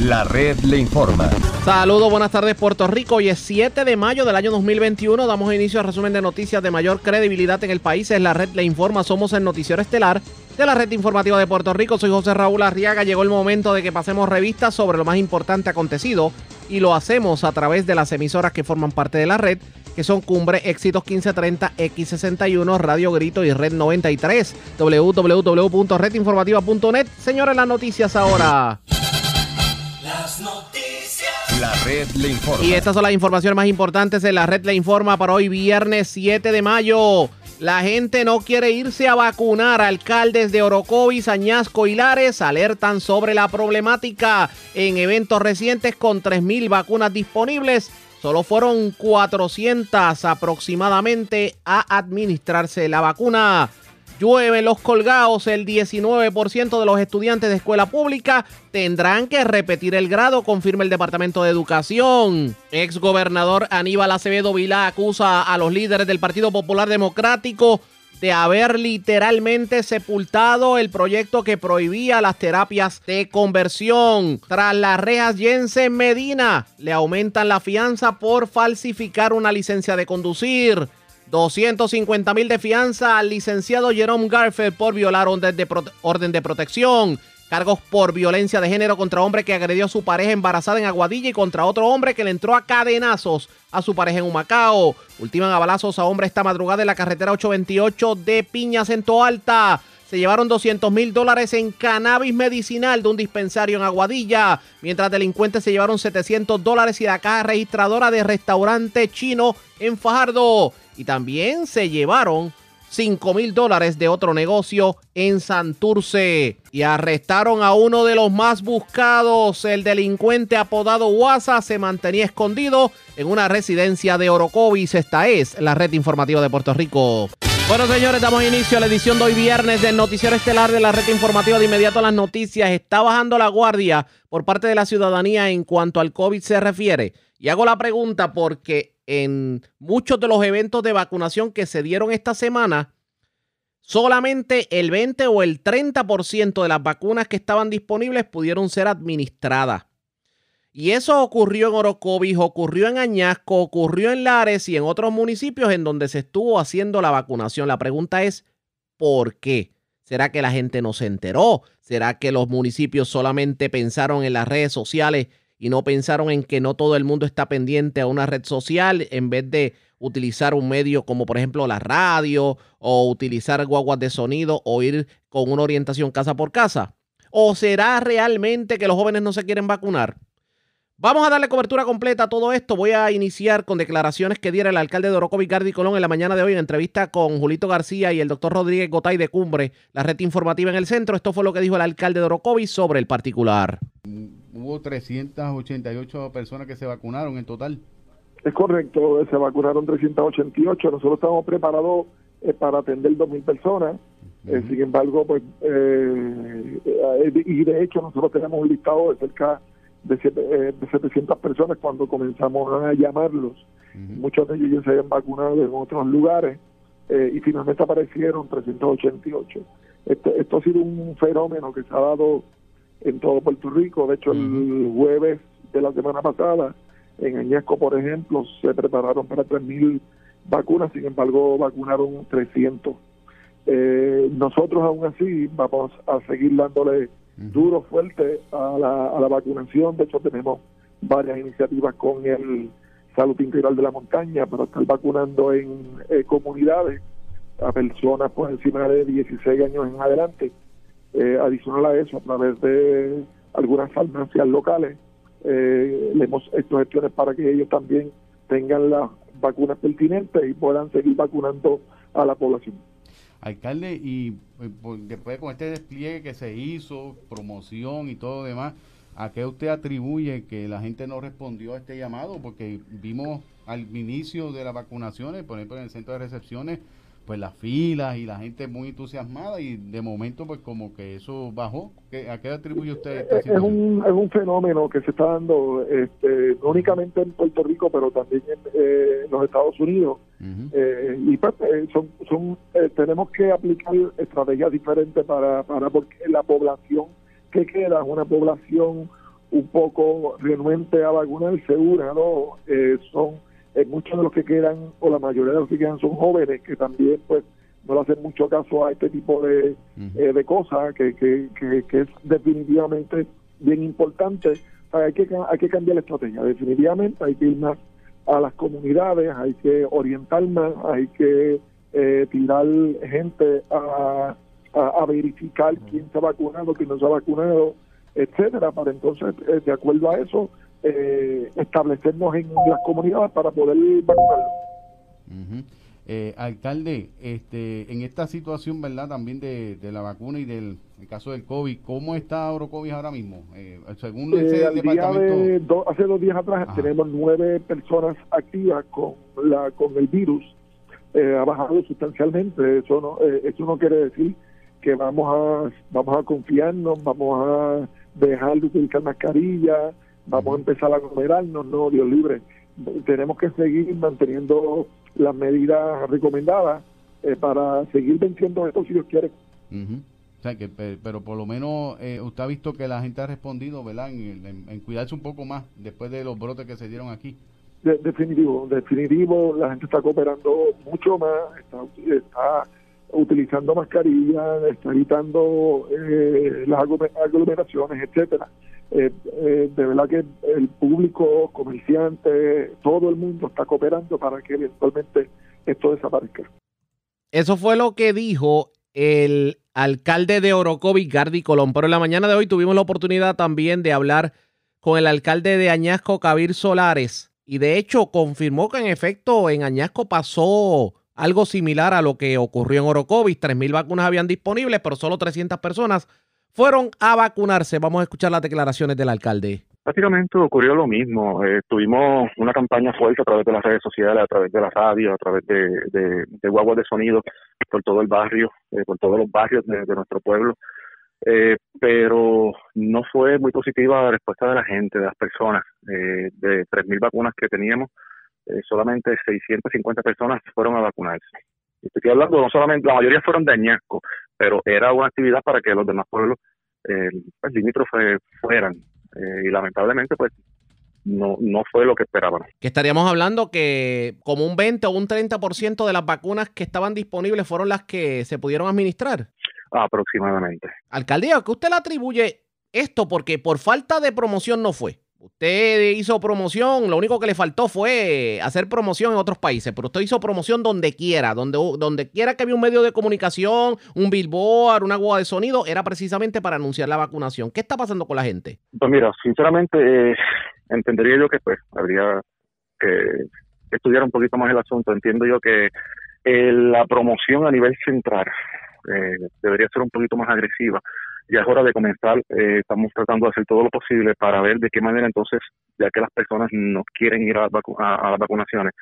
La red le informa. Saludos, buenas tardes Puerto Rico. Hoy es 7 de mayo del año 2021. Damos inicio al resumen de noticias de mayor credibilidad en el país. Es la red le informa. Somos el noticiero estelar de la red informativa de Puerto Rico. Soy José Raúl Arriaga. Llegó el momento de que pasemos revistas sobre lo más importante acontecido y lo hacemos a través de las emisoras que forman parte de la red, que son Cumbre, Éxitos 1530, X61, Radio Grito y Red 93. www.redinformativa.net. Señores, las noticias ahora. Las noticias. La red le informa. Y estas son las informaciones más importantes de la red le informa para hoy viernes 7 de mayo. La gente no quiere irse a vacunar. Alcaldes de Orocovis, Añasco y Lares alertan sobre la problemática. En eventos recientes con 3.000 vacunas disponibles, solo fueron 400 aproximadamente a administrarse la vacuna. Llueve los colgados, el 19% de los estudiantes de escuela pública tendrán que repetir el grado, confirma el Departamento de Educación. Ex gobernador Aníbal Acevedo Vilá acusa a los líderes del Partido Popular Democrático de haber literalmente sepultado el proyecto que prohibía las terapias de conversión. Tras las rejas Jensen Medina le aumentan la fianza por falsificar una licencia de conducir. 250 mil de fianza al licenciado Jerome Garfield por violar orden de, protección. Cargos por violencia de género contra hombre que agredió a su pareja embarazada en Aguadilla y contra otro hombre que le entró a cadenazos a su pareja en Humacao. Ultiman a balazos a hombre esta madrugada en la carretera 828 de Piñas en Toalta. Se llevaron 200 mil dólares en cannabis medicinal de un dispensario en Aguadilla, mientras delincuentes se llevaron 700 dólares y la caja registradora de restaurante chino en Fajardo. Y también se llevaron 5 mil dólares de otro negocio en Santurce. Y arrestaron a uno de los más buscados. El delincuente apodado Guasa se mantenía escondido en una residencia de Orocovis. Esta es la red informativa de Puerto Rico. Bueno, señores, damos inicio a la edición de hoy viernes del Noticiero Estelar de la red informativa de inmediato a las noticias. Está bajando la guardia por parte de la ciudadanía en cuanto al COVID se refiere. Y hago la pregunta porque en muchos de los eventos de vacunación que se dieron esta semana, solamente el 20 o el 30% de las vacunas que estaban disponibles pudieron ser administradas. Y eso ocurrió en Orocovis, ocurrió en Añasco, ocurrió en Lares y en otros municipios en donde se estuvo haciendo la vacunación. La pregunta es, ¿por qué? ¿Será que la gente no se enteró? ¿Será que los municipios solamente pensaron en las redes sociales y no pensaron en que no todo el mundo está pendiente a una red social en vez de utilizar un medio como por ejemplo la radio o utilizar guaguas de sonido o ir con una orientación casa por casa? ¿O será realmente que los jóvenes no se quieren vacunar? Vamos a darle cobertura completa a todo esto. Voy a iniciar con declaraciones que diera el alcalde de Orocovi, Gardi Colón, en la mañana de hoy en entrevista con Julito García y el doctor Rodríguez Gotay de Cumbre, la red informativa en el centro. Esto fue lo que dijo el alcalde de Orocovi sobre el particular hubo 388 personas que se vacunaron en total. Es correcto, se vacunaron 388. Nosotros estamos preparados eh, para atender 2.000 personas. Eh, sin embargo, pues, eh, y de hecho nosotros tenemos un listado de cerca de, de 700 personas cuando comenzamos a llamarlos. Muchos de ellos ya se habían vacunado en otros lugares y finalmente aparecieron 388. Este, esto ha sido un fenómeno que se ha dado en todo Puerto Rico. De hecho, el jueves de la semana pasada, en Añasco, por ejemplo, se prepararon para 3.000 vacunas, sin embargo, vacunaron 300. Eh, nosotros, aún así, vamos a seguir dándole duro, fuerte a la, a la vacunación. De hecho, tenemos varias iniciativas con el Salud Integral de la Montaña para estar vacunando en eh, comunidades a personas por encima de 16 años en adelante eh, adicional a eso, a través de algunas farmacias locales, eh, le hemos hecho gestiones para que ellos también tengan las vacunas pertinentes y puedan seguir vacunando a la población. Alcalde, y eh, después con este despliegue que se hizo, promoción y todo demás, ¿a qué usted atribuye que la gente no respondió a este llamado? Porque vimos al inicio de las vacunaciones, por ejemplo en el centro de recepciones, pues las filas y la gente muy entusiasmada y de momento pues como que eso bajó. ¿A qué atribuye usted esta es, un, es un fenómeno que se está dando este, no únicamente en Puerto Rico, pero también en, eh, los Estados Unidos. Eh, y pues, eh, son, son tenemos que aplicar estrategias diferentes para, para porque la población que queda es una población un poco renuente a vacunarse, una, ¿no? Eh, son eh, muchos de los que quedan, o la mayoría de los que quedan son jóvenes que también pues no le hacen mucho caso a este tipo de, eh, de cosas que, que, que, es definitivamente bien importante. hay, que, hay que cambiar la estrategia, definitivamente. Hay que ir más a las comunidades, hay que orientar más, hay que eh, tirar gente a, a, verificar quién se ha vacunado, quién no se ha vacunado, etcétera, para entonces, eh, de acuerdo a eso, eh, establecernos en las comunidades para poder vacunarlo. Eh, alcalde, este, en esta situación, ¿verdad? También de, la vacuna y del caso del COVID, ¿cómo está Orocovis ahora mismo? Eh, según ese eh, departamento... hace dos días atrás tenemos nueve personas activas con la con el virus. ha bajado sustancialmente. Eso no, eso no quiere decir que vamos a vamos a confiarnos, vamos a dejar de utilizar mascarilla, vamos a empezar a aglomerarnos, no, Dios libre. Tenemos que seguir manteniendo las medidas recomendadas eh, para seguir venciendo esto si Dios quiere. O sea, que, pero por lo menos eh, usted ha visto que la gente ha respondido, ¿verdad? En, cuidarse un poco más después de los brotes que se dieron aquí. definitivo, definitivo, la gente está cooperando mucho más, está, está utilizando mascarillas, está evitando eh, las aglomeraciones, etcétera. Eh, eh, de verdad que el público, comerciante, todo el mundo está cooperando para que eventualmente esto desaparezca. Eso fue lo que dijo el alcalde de Orocovis, Gardi Colón. Pero en la mañana de hoy tuvimos la oportunidad también de hablar con el alcalde de Añasco, Cabir Solares. Y de hecho confirmó que en efecto en Añasco pasó algo similar a lo que ocurrió en Orocovis. 3.000 vacunas habían disponibles, pero solo 300 personas fueron a vacunarse. Vamos a escuchar las declaraciones del alcalde. Prácticamente ocurrió lo mismo. Eh, tuvimos una campaña fuerte a través de las redes sociales, a través de la radio, a través de, de, guaguas de sonido por todo el barrio, eh, por todos los barrios de, nuestro pueblo. Eh, pero no fue muy positiva la respuesta de la gente, de las personas. de 3.000 vacunas que teníamos, solamente 650 personas fueron a vacunarse. Estoy hablando, no solamente, la mayoría fueron de Añasco, pero era una actividad para que los demás pueblos eh, pues, limítrofes fueran. Eh, y lamentablemente, pues, no, no fue lo que esperaban. Que estaríamos hablando que como un 20 o un 30% de las vacunas que estaban disponibles fueron las que se pudieron administrar. Aproximadamente. Alcaldía, ¿qué usted le atribuye esto? Porque por falta de promoción no fue. Usted hizo promoción, lo único que le faltó fue hacer promoción en otros países, pero usted hizo promoción donde quiera, donde, donde quiera que había un medio de comunicación, un billboard, una agua de sonido, era precisamente para anunciar la vacunación. ¿Qué está pasando con la gente? Pues mira, sinceramente eh, entendería yo que pues habría que estudiar un poquito más el asunto. Entiendo yo que eh, la promoción a nivel central eh, debería ser un poquito más agresiva ya es hora de comenzar. Eh, estamos tratando de hacer todo lo posible para ver de qué manera entonces, ya que las personas no quieren ir a, las vacunaciones,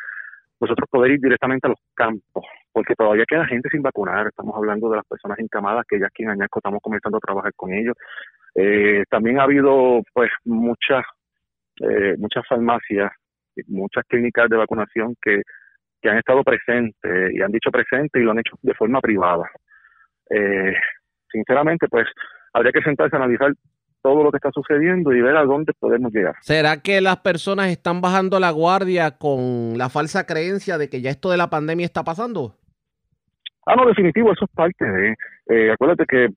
nosotros poder ir directamente a los campos, porque todavía queda gente sin vacunar. Estamos hablando de las personas encamadas que ya aquí en Añasco estamos comenzando a trabajar con ellos. Eh, también ha habido pues muchas eh, muchas farmacias, muchas clínicas de vacunación que, que han estado presentes y han dicho presente y lo han hecho de forma privada. Eh, sinceramente, pues habría que sentarse a analizar todo lo que está sucediendo y ver a dónde podemos llegar. ¿Será que las personas están bajando la guardia con la falsa creencia de que ya esto de la pandemia está pasando? Ah, no, definitivo, eso es parte de... Eh, acuérdate que,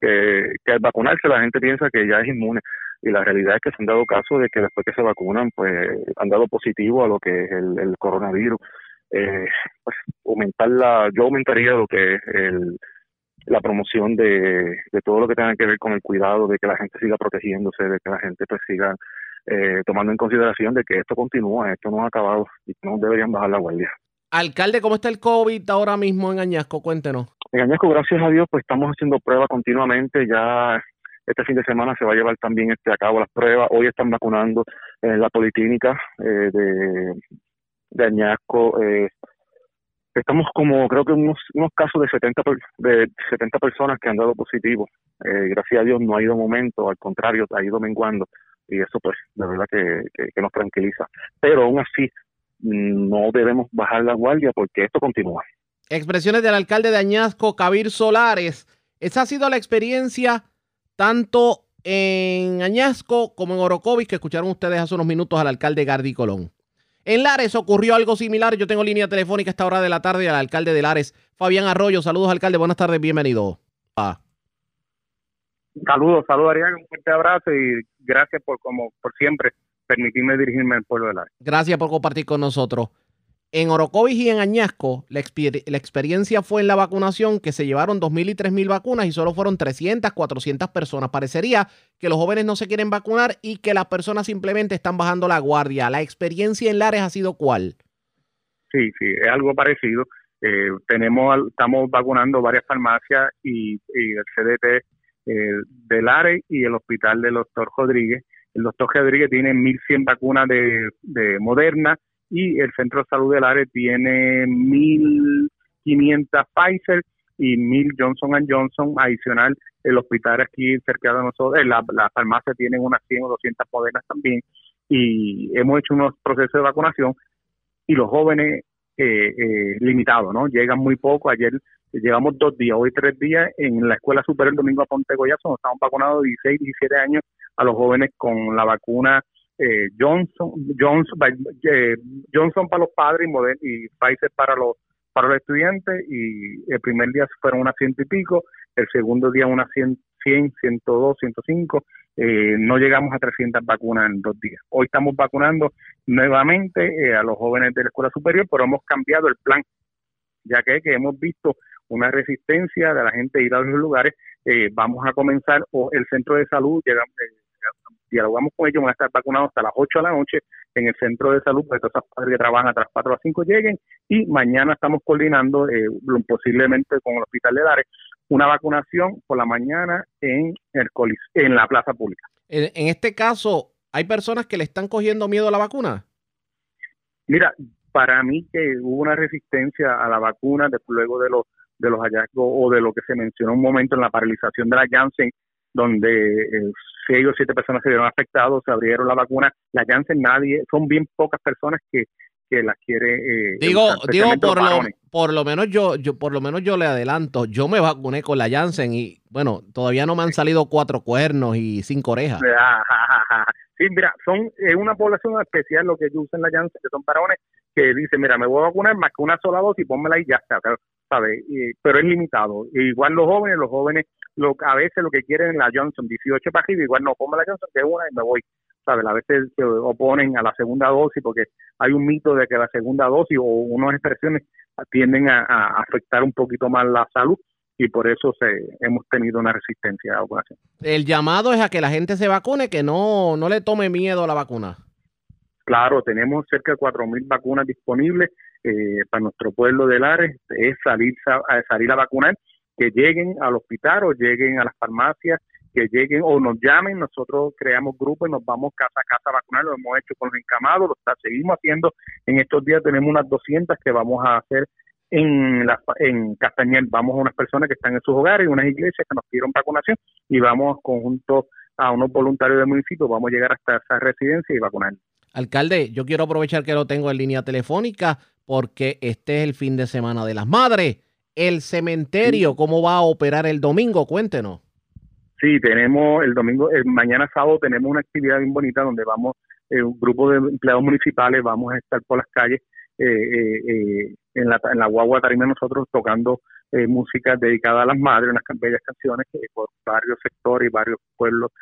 que, al vacunarse la gente piensa que ya es inmune y la realidad es que se han dado casos de que después que se vacunan, pues han dado positivo a lo que es el, coronavirus. Eh, pues aumentar la, yo aumentaría lo que es el, la promoción de, todo lo que tenga que ver con el cuidado, de que la gente siga protegiéndose, de que la gente pues siga eh, tomando en consideración de que esto continúa, esto no ha acabado y no deberían bajar la guardia. Alcalde, ¿cómo está el COVID ahora mismo en Añasco? Cuéntenos. En Añasco, gracias a Dios, pues estamos haciendo pruebas continuamente. Ya este fin de semana se va a llevar también este a cabo las pruebas. Hoy están vacunando en la policlínica eh, de, de Añasco. Eh, Estamos como, creo que unos, unos casos de 70, de 70 personas que han dado positivo. Eh, gracias a Dios no ha ido momento, al contrario, ha ido menguando. Y eso, pues, de verdad que, que, nos tranquiliza. Pero aún así, no debemos bajar la guardia porque esto continúa. Expresiones del alcalde de Añasco, Cabir Solares. Esa ha sido la experiencia tanto en Añasco como en Orocovis, que escucharon ustedes hace unos minutos al alcalde Gardi Colón. En Lares ocurrió algo similar. Yo tengo línea telefónica a esta hora de la tarde al alcalde de Lares, Fabián Arroyo. Saludos, alcalde. Buenas tardes, bienvenido. Ah. Saludos, saludos, Arián. Un fuerte abrazo y gracias por, como por siempre, permitirme dirigirme al pueblo de Lares. Gracias por compartir con nosotros. En Orocovis y en Añasco, la, experiencia fue en la vacunación que se llevaron 2.000 y 3.000 vacunas y solo fueron 300, 400 personas. Parecería que los jóvenes no se quieren vacunar y que las personas simplemente están bajando la guardia. ¿La experiencia en Lares ha sido cuál? Sí, sí, es algo parecido. Eh, tenemos, estamos vacunando varias farmacias y, el CDT eh, de Lares y el hospital del doctor Rodríguez. El doctor Rodríguez tiene 1.100 vacunas de, de Moderna y el Centro de Salud del área tiene 1.500 Pfizer y 1.000 Johnson Johnson adicional. El hospital aquí cerca de nosotros, eh, la, la farmacia tiene unas 100 o 200 modernas también y hemos hecho unos procesos de vacunación y los jóvenes eh, eh, limitados, ¿no? Llegan muy poco. Ayer llevamos dos días, hoy tres días en la Escuela Superior domingo a Ponte Goyazo, estamos vacunados 16, 17 años a los jóvenes con la vacuna eh, Johnson, Johnson, eh, Johnson para los padres y, y Pfizer para los para los estudiantes y el primer día fueron unas ciento y pico, el segundo día unas 100, 100 102, 105, eh, no llegamos a 300 vacunas en dos días. Hoy estamos vacunando nuevamente eh, a los jóvenes de la escuela superior, pero hemos cambiado el plan, ya que, que hemos visto una resistencia de la gente ir a los lugares. Eh, vamos a comenzar, o el centro de salud, llegamos, dialogamos con ellos, van a estar vacunados hasta las 8 de la noche en el centro de salud, para que todos esos padres que trabajan hasta las 4 a las 5 lleguen y mañana estamos coordinando eh, posiblemente con el Hospital de Lares una vacunación por la mañana en el en la plaza pública. En, este caso, ¿hay personas que le están cogiendo miedo a la vacuna? Mira, para mí que hubo una resistencia a la vacuna después luego de los de los hallazgos o de lo que se mencionó un momento en la paralización de la Janssen, donde eh, seis o siete personas se vieron afectados, se abrieron la vacuna, la Janssen nadie, son bien pocas personas que, que las quiere eh, digo digo por lo, por lo menos yo yo por lo menos yo le adelanto yo me vacuné con la Janssen y bueno todavía no me han salido cuatro cuernos y cinco orejas sí mira son es una población especial lo que usan la Janssen que son varones que dicen mira me voy a vacunar más que una sola dosis pónmela y ya está ¿sabes? pero es limitado igual los jóvenes los jóvenes lo, a veces lo que quieren es la Johnson, 18 para igual no, pongo la Johnson, que una y me voy. ¿Sabes? A veces se oponen a la segunda dosis porque hay un mito de que la segunda dosis o unas expresiones tienden a, afectar un poquito más la salud y por eso se, hemos tenido una resistencia a la vacunación. El llamado es a que la gente se vacune, que no, no le tome miedo a la vacuna. Claro, tenemos cerca de 4.000 vacunas disponibles eh, para nuestro pueblo de Lares, es salir a, salir a vacunar que lleguen al hospital o lleguen a las farmacias, que lleguen o nos llamen, nosotros creamos grupos y nos vamos casa a casa a vacunar, lo hemos hecho con los encamados, lo seguimos haciendo, en estos días tenemos unas 200 que vamos a hacer en, la, en Castañel, vamos a unas personas que están en sus hogares, unas iglesias que nos pidieron vacunación y vamos conjunto a unos voluntarios del municipio, vamos a llegar hasta esa residencia y vacunar. Alcalde, yo quiero aprovechar que lo tengo en línea telefónica porque este es el fin de semana de las madres el cementerio, ¿cómo va a operar el domingo? Cuéntenos. Sí, tenemos el domingo, el mañana sábado tenemos una actividad bien bonita donde vamos, eh, un grupo de empleados municipales, vamos a estar por las calles eh, eh, en, la, en la guagua tarima nosotros tocando música dedicada a las madres, unas bellas canciones por varios sectores y varios pueblos,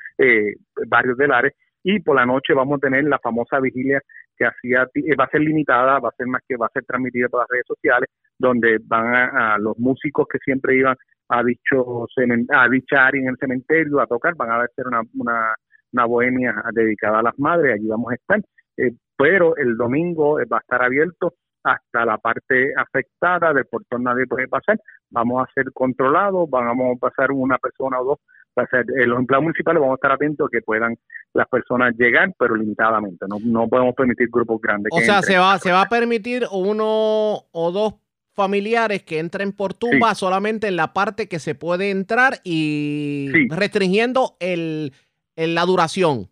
varios del área y por la noche vamos a tener la famosa vigilia que hacía va a ser limitada, va a ser más que va a ser transmitida por las redes sociales, donde van a, los músicos que siempre iban a dicho a dicha área en el cementerio a tocar, van a hacer una, una, una bohemia dedicada a las madres, allí vamos a estar, eh, pero el domingo eh, va a estar abierto hasta la parte afectada, del portón nadie puede pasar, vamos a ser controlados, vamos a pasar una persona o dos, va a ser, eh, los empleados municipales vamos a estar atentos a que puedan las personas llegar, pero limitadamente, no, no podemos permitir grupos grandes. O sea, se va, se va a permitir uno o dos familiares que entren por tumba solamente en la parte que se puede entrar y restringiendo el, la duración.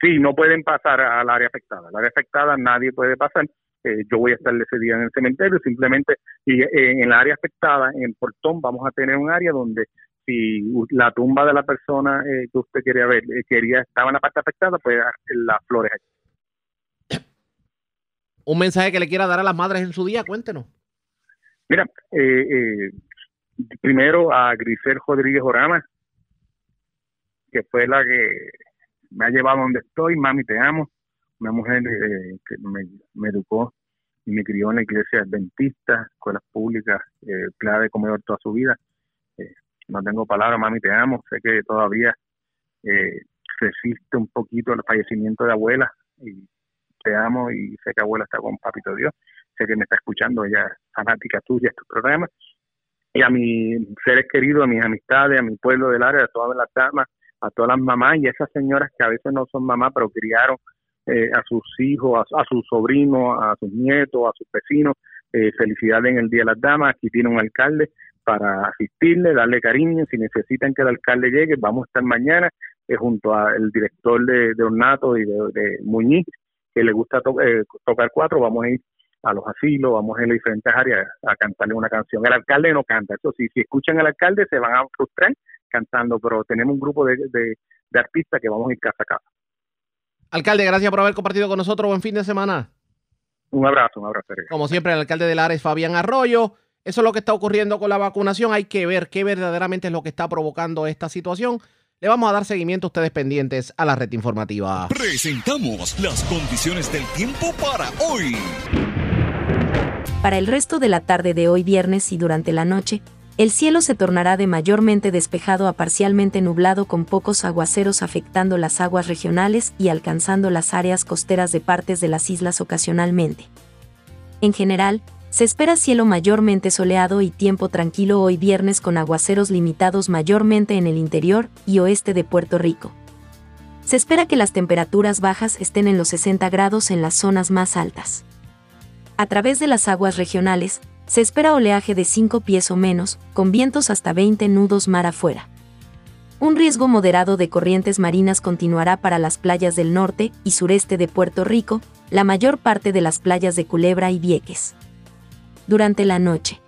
Sí, no pueden pasar al área afectada. Al área afectada nadie puede pasar. Eh, yo voy a estar ese día en el cementerio, simplemente y, eh, en el área afectada, en el portón, vamos a tener un área donde si la tumba de la persona eh, que usted quería ver eh, quería estaba en la parte afectada, pues las flores Un mensaje que le quiera dar a las madres en su día, cuéntenos. Mira, eh, primero a Grisel Rodríguez Orama, que fue la que me ha llevado donde estoy, mami, te amo, una mujer que me, educó y me crió en la iglesia adventista, escuelas públicas, eh, clave de comedor toda su vida no tengo palabras, mami, te amo. Sé que todavía eh, resiste un poquito el fallecimiento de abuela y te amo y sé que abuela está con papito Dios. Sé que me está escuchando, ella fanática tuya estos programas. Y a mis seres queridos, a mis amistades, a mi pueblo del área, a todas las damas, a todas las mamás y esas señoras que a veces no son mamás, pero criaron eh, a sus hijos, a, sus sobrinos, a sus nietos, a sus vecinos. Eh, felicidades en el Día de las Damas. Aquí tiene un alcalde para asistirle, darle cariño. Si necesitan que el alcalde llegue, vamos a estar mañana eh, junto al director de, Ornato y de, Muñiz, que le gusta eh, tocar cuatro. Vamos a ir a los asilos, vamos ir a diferentes áreas a cantarle una canción. El alcalde no canta, eso sí, si escuchan al alcalde se van a frustrar cantando, pero tenemos un grupo de, de artistas que vamos a ir casa a casa. Alcalde, gracias por haber compartido con nosotros. Buen fin de semana. Un abrazo, un abrazo. Como siempre, el alcalde de Lares, Fabián Arroyo. Eso es lo que está ocurriendo con la vacunación. Hay que ver qué verdaderamente es lo que está provocando esta situación. Le vamos a dar seguimiento a ustedes pendientes a la red informativa. Presentamos las condiciones del tiempo para hoy. Para el resto de la tarde de hoy viernes y durante la noche, el cielo se tornará de mayormente despejado a parcialmente nublado con pocos aguaceros afectando las aguas regionales y alcanzando las áreas costeras de partes de las islas ocasionalmente. En general, se espera cielo mayormente soleado y tiempo tranquilo hoy viernes con aguaceros limitados mayormente en el interior y oeste de Puerto Rico. Se espera que las temperaturas bajas estén en los 60 grados en las zonas más altas. A través de las aguas regionales, se espera oleaje de 5 pies o menos, con vientos hasta 20 nudos mar afuera. Un riesgo moderado de corrientes marinas continuará para las playas del norte y sureste de Puerto Rico, la mayor parte de las playas de Culebra y Vieques durante la noche.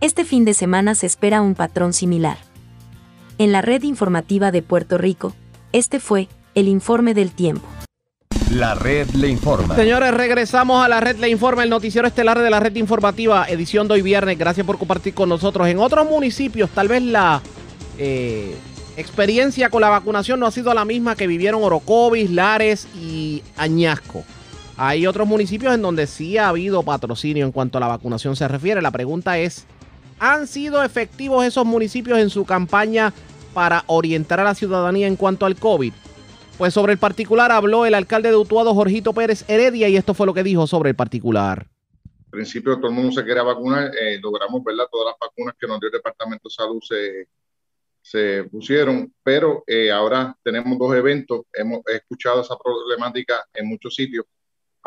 Este fin de semana se espera un patrón similar. En la red informativa de Puerto Rico, este fue el informe del tiempo. La red le informa. Señores, regresamos a la red le informa, el noticiero estelar de la red informativa, edición de hoy viernes. Gracias por compartir con nosotros. En otros municipios, tal vez la eh, experiencia con la vacunación no ha sido la misma que vivieron Orocovis, Lares y Añasco. Hay otros municipios en donde sí ha habido patrocinio en cuanto a la vacunación se refiere. La pregunta es, ¿han sido efectivos esos municipios en su campaña para orientar a la ciudadanía en cuanto al COVID? Pues sobre el particular habló el alcalde de Utuado, Jorgito Pérez Heredia, y esto fue lo que dijo sobre el particular. Al principio todo el mundo se quería vacunar, eh, logramos ¿verdad? todas las vacunas que nos dio el Departamento de Salud se, se pusieron, pero eh, ahora tenemos dos eventos, hemos escuchado esa problemática en muchos sitios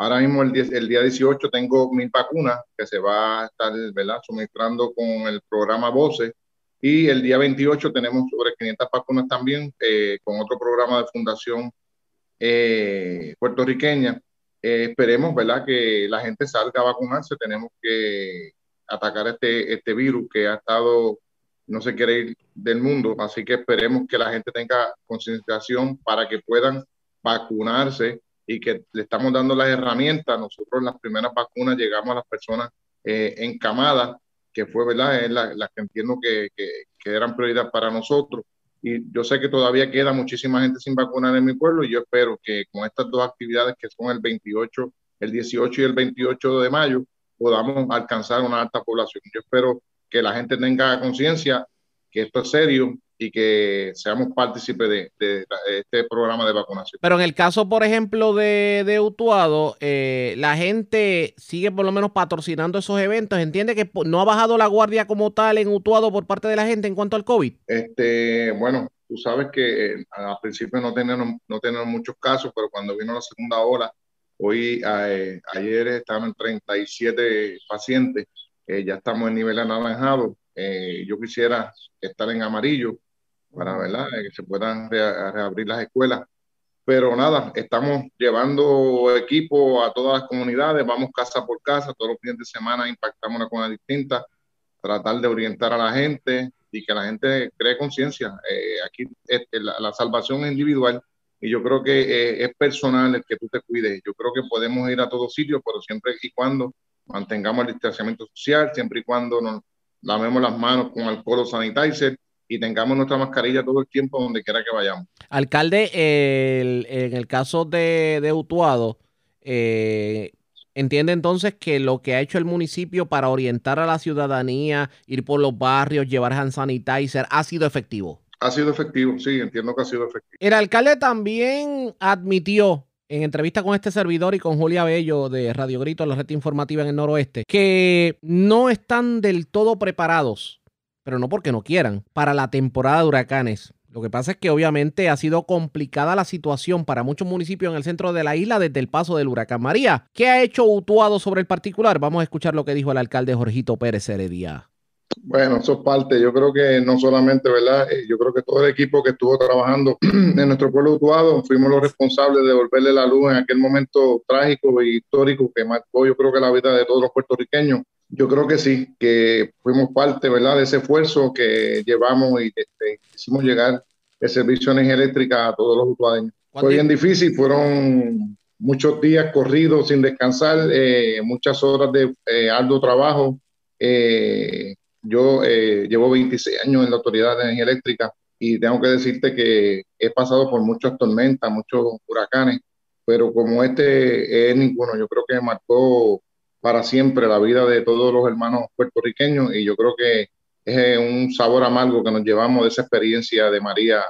Ahora mismo, el, el día 18, tengo mil vacunas que se va a estar ¿verdad? suministrando con el programa VOCE. Y el día 28 tenemos sobre 500 vacunas también eh, con otro programa de fundación eh, puertorriqueña. Eh, esperemos ¿verdad? que la gente salga a vacunarse. Tenemos que atacar este, este virus que ha estado, no se quiere ir del mundo. Así que esperemos que la gente tenga concienciación para que puedan vacunarse y que le estamos dando las herramientas. Nosotros las primeras vacunas llegamos a las personas eh, encamadas, que fue verdad, es la, que entiendo que, que, eran prioridad para nosotros. Y yo sé que todavía queda muchísima gente sin vacunar en mi pueblo y yo espero que con estas dos actividades que son el 28, el 18 y el 28 de mayo, podamos alcanzar una alta población. Yo espero que la gente tenga conciencia que esto es serio y que seamos partícipes de, este programa de vacunación. Pero en el caso, por ejemplo, de, de Utuado, eh, la gente sigue por lo menos patrocinando esos eventos. ¿Entiende que no ha bajado la guardia como tal en Utuado por parte de la gente en cuanto al COVID? Este, bueno, tú sabes que eh, al principio no tenemos, no tenemos muchos casos, pero cuando vino la segunda ola, hoy, eh, ayer estaban en 37 pacientes, ya estamos en nivel anaranjado. yo quisiera estar en amarillo, para ¿verdad? que se puedan reabrir las escuelas. Pero nada, estamos llevando equipo a todas las comunidades, vamos casa por casa, todos los fines de semana impactamos una comunidad distinta, tratar de orientar a la gente, y que la gente cree conciencia. Eh, aquí la, salvación es individual y yo creo que eh, es personal el que tú te cuides. Yo creo que podemos ir a todos sitios, pero siempre y cuando mantengamos el distanciamiento social, siempre y cuando nos lavemos las manos con alcohol o sanitizer y tengamos nuestra mascarilla todo el tiempo donde quiera que vayamos. Alcalde, en el caso de, de Utuado, eh, entiende entonces que lo que ha hecho el municipio para orientar a la ciudadanía, ir por los barrios, llevar hand sanitizer, ha sido efectivo. Ha sido efectivo, sí, entiendo que ha sido efectivo. El alcalde también admitió en entrevista con este servidor y con Julia Bello de Radio Grito, la red informativa en el noroeste, que no están del todo preparados pero no porque no quieran, para la temporada de huracanes. Lo que pasa es que obviamente ha sido complicada la situación para muchos municipios en el centro de la isla desde el paso del huracán María. ¿Qué ha hecho Utuado sobre el particular? Vamos a escuchar lo que dijo el alcalde Jorgito Pérez Heredia. Bueno, eso es parte. Yo creo que no solamente, ¿verdad? Eh, yo creo que todo el equipo que estuvo trabajando en nuestro pueblo Utuado fuimos los responsables de devolverle la luz en aquel momento trágico e histórico que marcó, yo creo que la vida de todos los puertorriqueños. Yo creo que sí, que fuimos parte, ¿verdad?, de ese esfuerzo que llevamos y hicimos llegar el servicio de energía eléctrica a todos los usuarios. Fue bien difícil, fueron muchos días corridos sin descansar, eh, muchas horas de eh, arduo trabajo. Eh, yo llevo 26 años en la Autoridad de Energía Eléctrica y tengo que decirte que he pasado por muchas tormentas, muchos huracanes, pero como este es ninguno, yo creo que marcó para siempre la vida de todos los hermanos puertorriqueños y yo creo que es un sabor amargo que nos llevamos de esa experiencia de María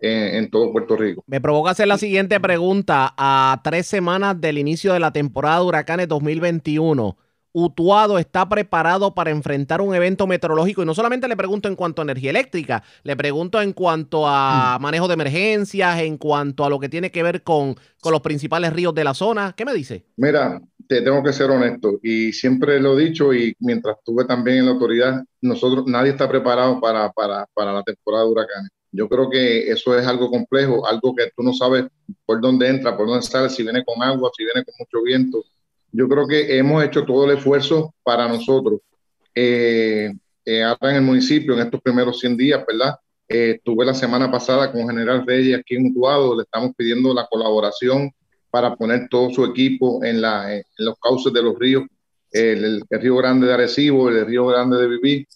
en, todo Puerto Rico. Me provoca hacer la siguiente pregunta a tres semanas del inicio de la temporada de huracanes 2021. Utuado está preparado para enfrentar un evento meteorológico y no solamente le pregunto en cuanto a energía eléctrica, le pregunto en cuanto a mm. manejo de emergencias, en cuanto a lo que tiene que ver con, con los principales ríos de la zona. ¿Qué me dice? Mira, te tengo que ser honesto y siempre lo he dicho y mientras estuve también en la autoridad, nosotros nadie está preparado para, para, para la temporada de huracanes. Yo creo que eso es algo complejo, algo que tú no sabes por dónde entra, por dónde sale, si viene con agua, si viene con mucho viento yo creo que hemos hecho todo el esfuerzo para nosotros. Eh, eh, en el municipio, en estos primeros 100 días, ¿verdad? Eh, estuve la semana pasada con General Reyes aquí en Utuado, le estamos pidiendo la colaboración para poner todo su equipo en, la, en los cauces de los ríos, el, Río Grande de Arecibo, el Río Grande de Viví.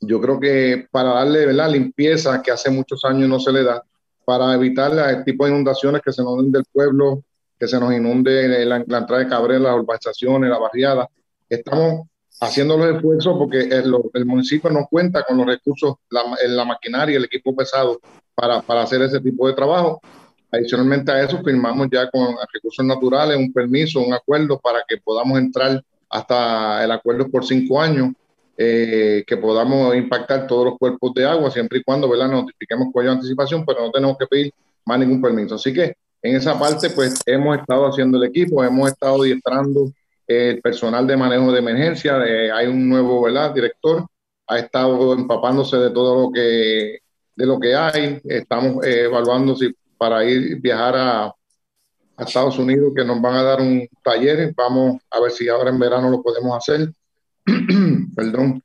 Yo creo que para darle la limpieza que hace muchos años no se le da, para evitar el tipo de inundaciones que se nos den del pueblo, que se nos inunde la, entrada de Cabrera, las urbanizaciones, la barriada. Estamos haciendo los esfuerzos porque el, municipio no cuenta con los recursos, la, la maquinaria, el equipo pesado para, para, hacer ese tipo de trabajo. Adicionalmente a eso, firmamos ya con recursos naturales un permiso, un acuerdo para que podamos entrar hasta el acuerdo por cinco años, eh, que podamos impactar todos los cuerpos de agua, siempre y cuando ¿verdad? notifiquemos con anticipación, pero no tenemos que pedir más ningún permiso. Así que en esa parte, pues hemos estado haciendo el equipo, hemos estado adiestrando el personal de manejo de emergencia. hay un nuevo ¿verdad? director, ha estado empapándose de todo lo que, de lo que hay. Estamos eh, evaluando si para ir viajar a, Estados Unidos, que nos van a dar un taller. Vamos a ver si ahora en verano lo podemos hacer. Perdón.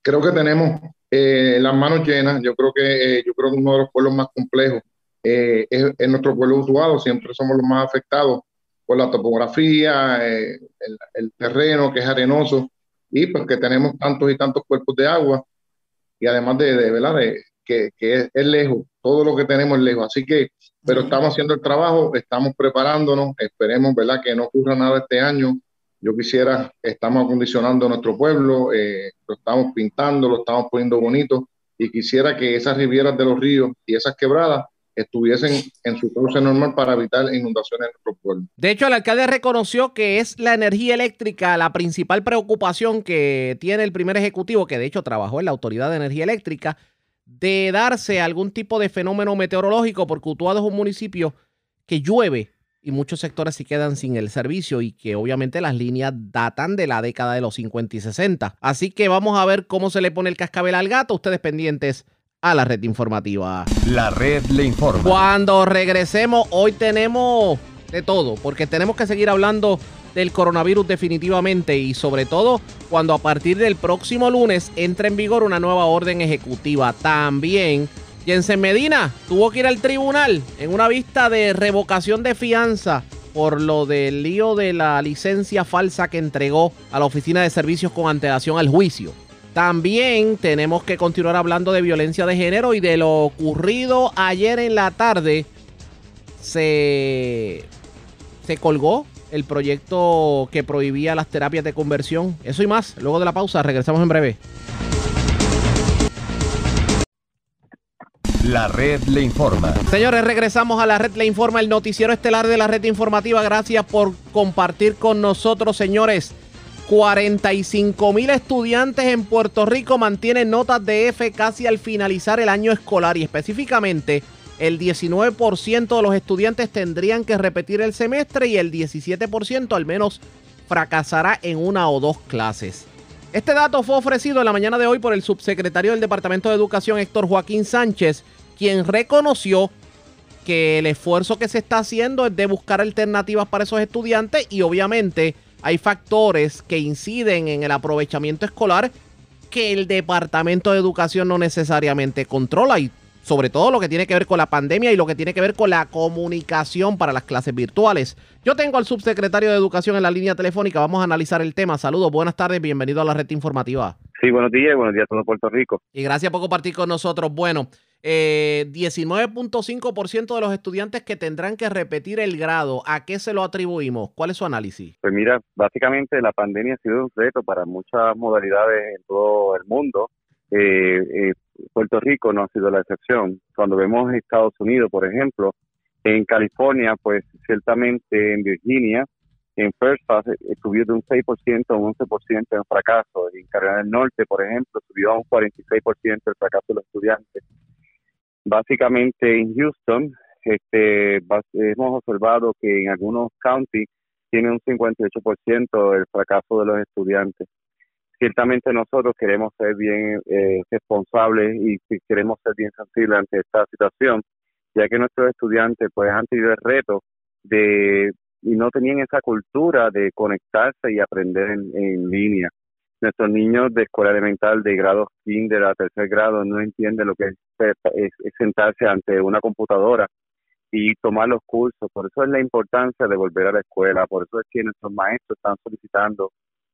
Creo que tenemos eh, las manos llenas. Yo creo que eh, yo creo que uno de los pueblos más complejos eh, es, nuestro pueblo usuado, siempre somos los más afectados por la topografía, eh, el, terreno que es arenoso y porque tenemos tantos y tantos cuerpos de agua y además de, de ¿verdad? que, que es, lejos, todo lo que tenemos lejos. Así que, pero estamos haciendo el trabajo, estamos preparándonos, esperemos ¿verdad? que no ocurra nada este año. Yo quisiera, estamos acondicionando nuestro pueblo, eh, lo estamos pintando, lo estamos poniendo bonito y quisiera que esas rivieras de los ríos y esas quebradas estuviesen en su cauce normal para evitar inundaciones en nuestro pueblo. De hecho, el alcalde reconoció que es la energía eléctrica la principal preocupación que tiene el primer ejecutivo, que de hecho trabajó en la Autoridad de Energía Eléctrica, de darse algún tipo de fenómeno meteorológico, porque Utuado es un municipio que llueve y muchos sectores se quedan sin el servicio y que obviamente las líneas datan de la década de los 50 y 60. Así que vamos a ver cómo se le pone el cascabel al gato. Ustedes pendientes a la red informativa. La red le informa. Cuando regresemos, hoy tenemos de todo, porque tenemos que seguir hablando del coronavirus definitivamente y sobre todo cuando a partir del próximo lunes entre en vigor una nueva orden ejecutiva. También Jensen Medina tuvo que ir al tribunal en una vista de revocación de fianza por lo del lío de la licencia falsa que entregó a la Oficina de Servicios con antelación al juicio. También tenemos que continuar hablando de violencia de género y de lo ocurrido ayer en la tarde. Se, se colgó el proyecto que prohibía las terapias de conversión. Eso y más. Luego de la pausa, regresamos en breve. La red le informa. Señores, regresamos a la red le informa, el noticiero estelar de la red informativa. Gracias por compartir con nosotros, señores. 45 mil estudiantes en Puerto Rico mantienen notas de F casi al finalizar el año escolar y específicamente el 19% de los estudiantes tendrían que repetir el semestre y el 17% al menos fracasará en una o dos clases. Este dato fue ofrecido en la mañana de hoy por el subsecretario del Departamento de Educación Héctor Joaquín Sánchez, quien reconoció que el esfuerzo que se está haciendo es de buscar alternativas para esos estudiantes y obviamente hay factores que inciden en el aprovechamiento escolar que el Departamento de Educación no necesariamente controla y sobre todo lo que tiene que ver con la pandemia y lo que tiene que ver con la comunicación para las clases virtuales. Yo tengo al subsecretario de Educación en la línea telefónica, vamos a analizar el tema. Saludos, buenas tardes, bienvenido a la red informativa. Sí, buenos días, buenos días a todo Puerto Rico. Y gracias por compartir con nosotros. Bueno, eh, 19.5% de los estudiantes que tendrán que repetir el grado, ¿a qué se lo atribuimos? ¿Cuál es su análisis? Pues mira, básicamente la pandemia ha sido un reto para muchas modalidades en todo el mundo. Eh, eh, Puerto Rico no ha sido la excepción. Cuando vemos Estados Unidos, por ejemplo, en California, pues ciertamente en Virginia, en Fairfax eh, subió de un 6% a un 11% en fracaso. En Carolina del Norte, por ejemplo, subió a un 46% el fracaso de los estudiantes. Básicamente en Houston, este, hemos observado que en algunos counties tiene un 58% el fracaso de los estudiantes. Ciertamente nosotros queremos ser bien eh, responsables y queremos ser bien sensibles ante esta situación, ya que nuestros estudiantes pues han tenido el reto de y no tenían esa cultura de conectarse y aprender en, línea. Nuestros niños de escuela elemental de grado kinder a tercer grado no entienden lo que es, sentarse ante una computadora y tomar los cursos. Por eso es la importancia de volver a la escuela, por eso es que nuestros maestros están solicitando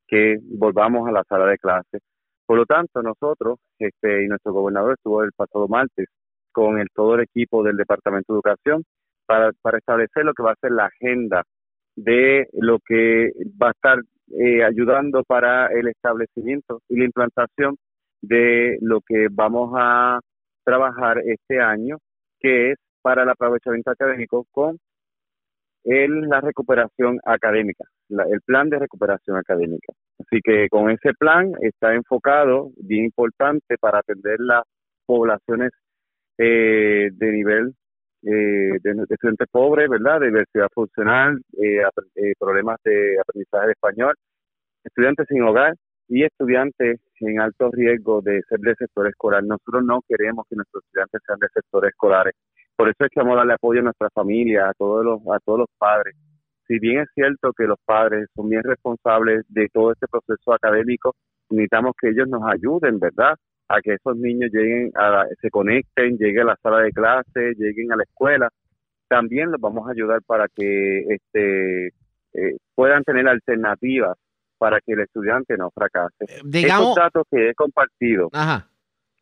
que volvamos a la sala de clase. Por lo tanto, nosotros este, y nuestro gobernador estuvo el pasado martes con el, todo el equipo del Departamento de Educación para, establecer lo que va a ser la agenda de lo que va a estar eh, ayudando para el establecimiento y la implantación de lo que vamos a trabajar este año, que es para el aprovechamiento académico con la recuperación académica, el plan de recuperación académica. Así que con ese plan está enfocado, bien importante, para atender las poblaciones eh, de nivel eh, de, estudiantes pobres, ¿verdad? Diversidad funcional, eh, eh, problemas de aprendizaje de español, estudiantes sin hogar y estudiantes en alto riesgo de ser de sector escolar. Nosotros no queremos que nuestros estudiantes sean de sectores escolares. Por eso es que vamos a darle apoyo a nuestra familia, a todos los, a todos los padres. Si bien es cierto que los padres son bien responsables de todo este proceso académico, necesitamos que ellos nos ayuden, ¿verdad? a que esos niños lleguen, a, se conecten, lleguen a la sala de clase, lleguen a la escuela. También los vamos a ayudar para que este eh, puedan tener alternativas para que el estudiante no fracase. Eh, digamos, esos datos que he compartido,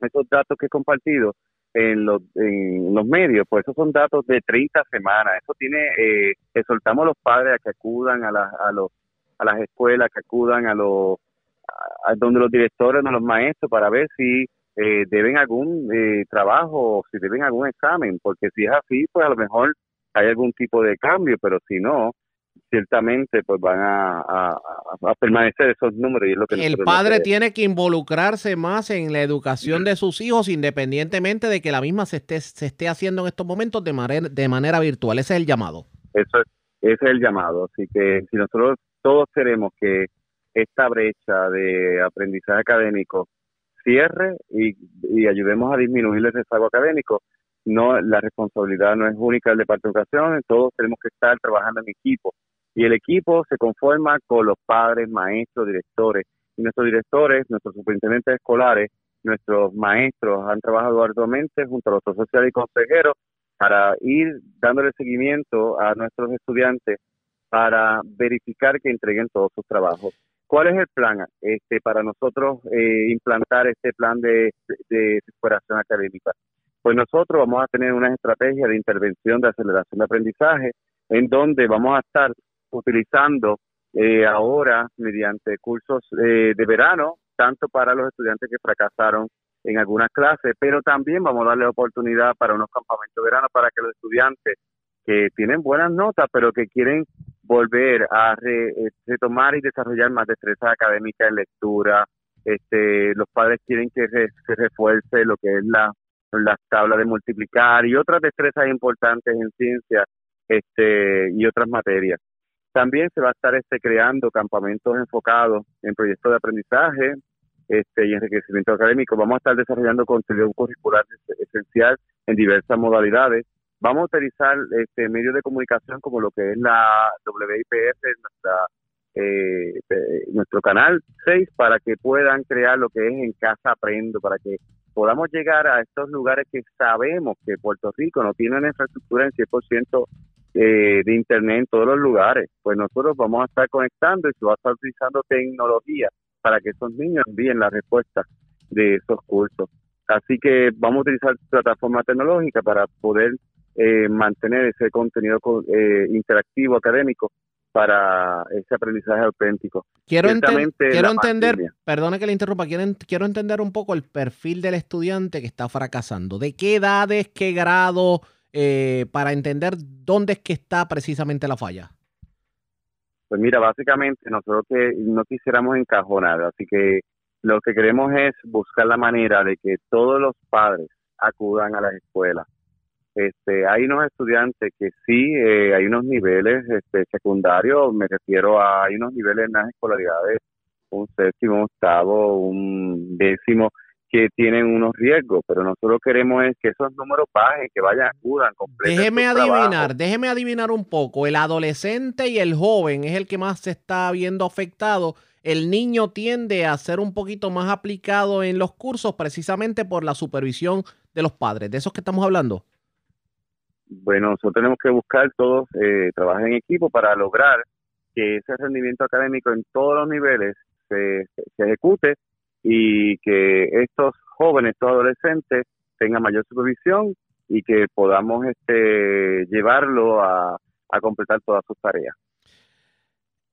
esos datos que he compartido en los, en los medios, pues esos son datos de 30 semanas. Eso tiene, eh, exhortamos a los padres a que acudan a, a, los, a las escuelas, que acudan a los a donde los directores o los maestros para ver si eh, deben algún eh, trabajo o si deben algún examen, porque si es así, pues a lo mejor hay algún tipo de cambio, pero si no, ciertamente pues van a, a, permanecer esos números. Y es lo que el padre tiene que involucrarse más en la educación de sus hijos independientemente de que la misma se esté, se esté haciendo en estos momentos de manera, de manera virtual. Ese es el llamado. Eso es, ese es el llamado. Así que si nosotros todos queremos que esta brecha de aprendizaje académico cierre y, ayudemos a disminuir el rezago académico. No, la responsabilidad no es única del Departamento de Educación, todos tenemos que estar trabajando en equipo Y el equipo se conforma con los padres, maestros, directores. Y nuestros directores, nuestros superintendentes escolares, nuestros maestros han trabajado arduamente junto a los sociales y consejeros para ir dándole seguimiento a nuestros estudiantes para verificar que entreguen todos sus trabajos. ¿Cuál es el plan este, para nosotros eh, implantar este plan de, de, académica? Pues nosotros vamos a tener una estrategia de intervención de aceleración de aprendizaje en donde vamos a estar utilizando eh, ahora mediante cursos eh, de verano, tanto para los estudiantes que fracasaron en algunas clases, pero también vamos a darle oportunidad para unos campamentos de verano para que los estudiantes que tienen buenas notas, pero que quieren volver a eh, retomar y desarrollar más destrezas académicas en lectura. Este, los padres quieren que se refuerce lo que es la, la tabla de multiplicar y otras destrezas importantes en ciencia este, y otras materias. También se va a estar este, creando campamentos enfocados en proyectos de aprendizaje este, y enriquecimiento académico. Vamos a estar desarrollando contenido curricular esencial en diversas modalidades Vamos a utilizar este medios de comunicación como lo que es la WIPF, nuestra, eh, nuestro canal 6, para que puedan crear lo que es En Casa Aprendo, para que podamos llegar a estos lugares que sabemos que Puerto Rico no tiene una infraestructura en 100% eh, de Internet en todos los lugares. Pues nosotros vamos a estar conectando y se va a estar utilizando tecnología para que esos niños envíen la respuesta de esos cursos. Así que vamos a utilizar plataformas tecnológicas para poder eh, mantener ese contenido eh, interactivo académico para ese aprendizaje auténtico. Quiero, quiero entender, perdone que le interrumpa, quiero, quiero entender un poco el perfil del estudiante que está fracasando. ¿De qué edades, qué grado, eh, para entender dónde es que está precisamente la falla? Pues mira, básicamente nosotros que no quisiéramos encajonar, así que lo que queremos es buscar la manera de que todos los padres acudan a las escuelas este, hay unos estudiantes que sí, eh, hay unos niveles este, secundarios, me refiero a, hay unos niveles en las escolaridades, un séptimo, octavo, un décimo, que tienen unos riesgos, pero nosotros queremos es que esos números bajen, que vayan, acudan, Déjeme adivinar, déjeme adivinar un poco, el adolescente y el joven es el que más se está viendo afectado. El niño tiende a ser un poquito más aplicado en los cursos precisamente por la supervisión de los padres. ¿De esos que estamos hablando? bueno, nosotros tenemos que buscar todos, eh, trabajar en equipo para lograr que ese rendimiento académico en todos los niveles se, ejecute y que estos jóvenes, estos adolescentes tengan mayor supervisión y que podamos este, llevarlo a, completar todas sus tareas.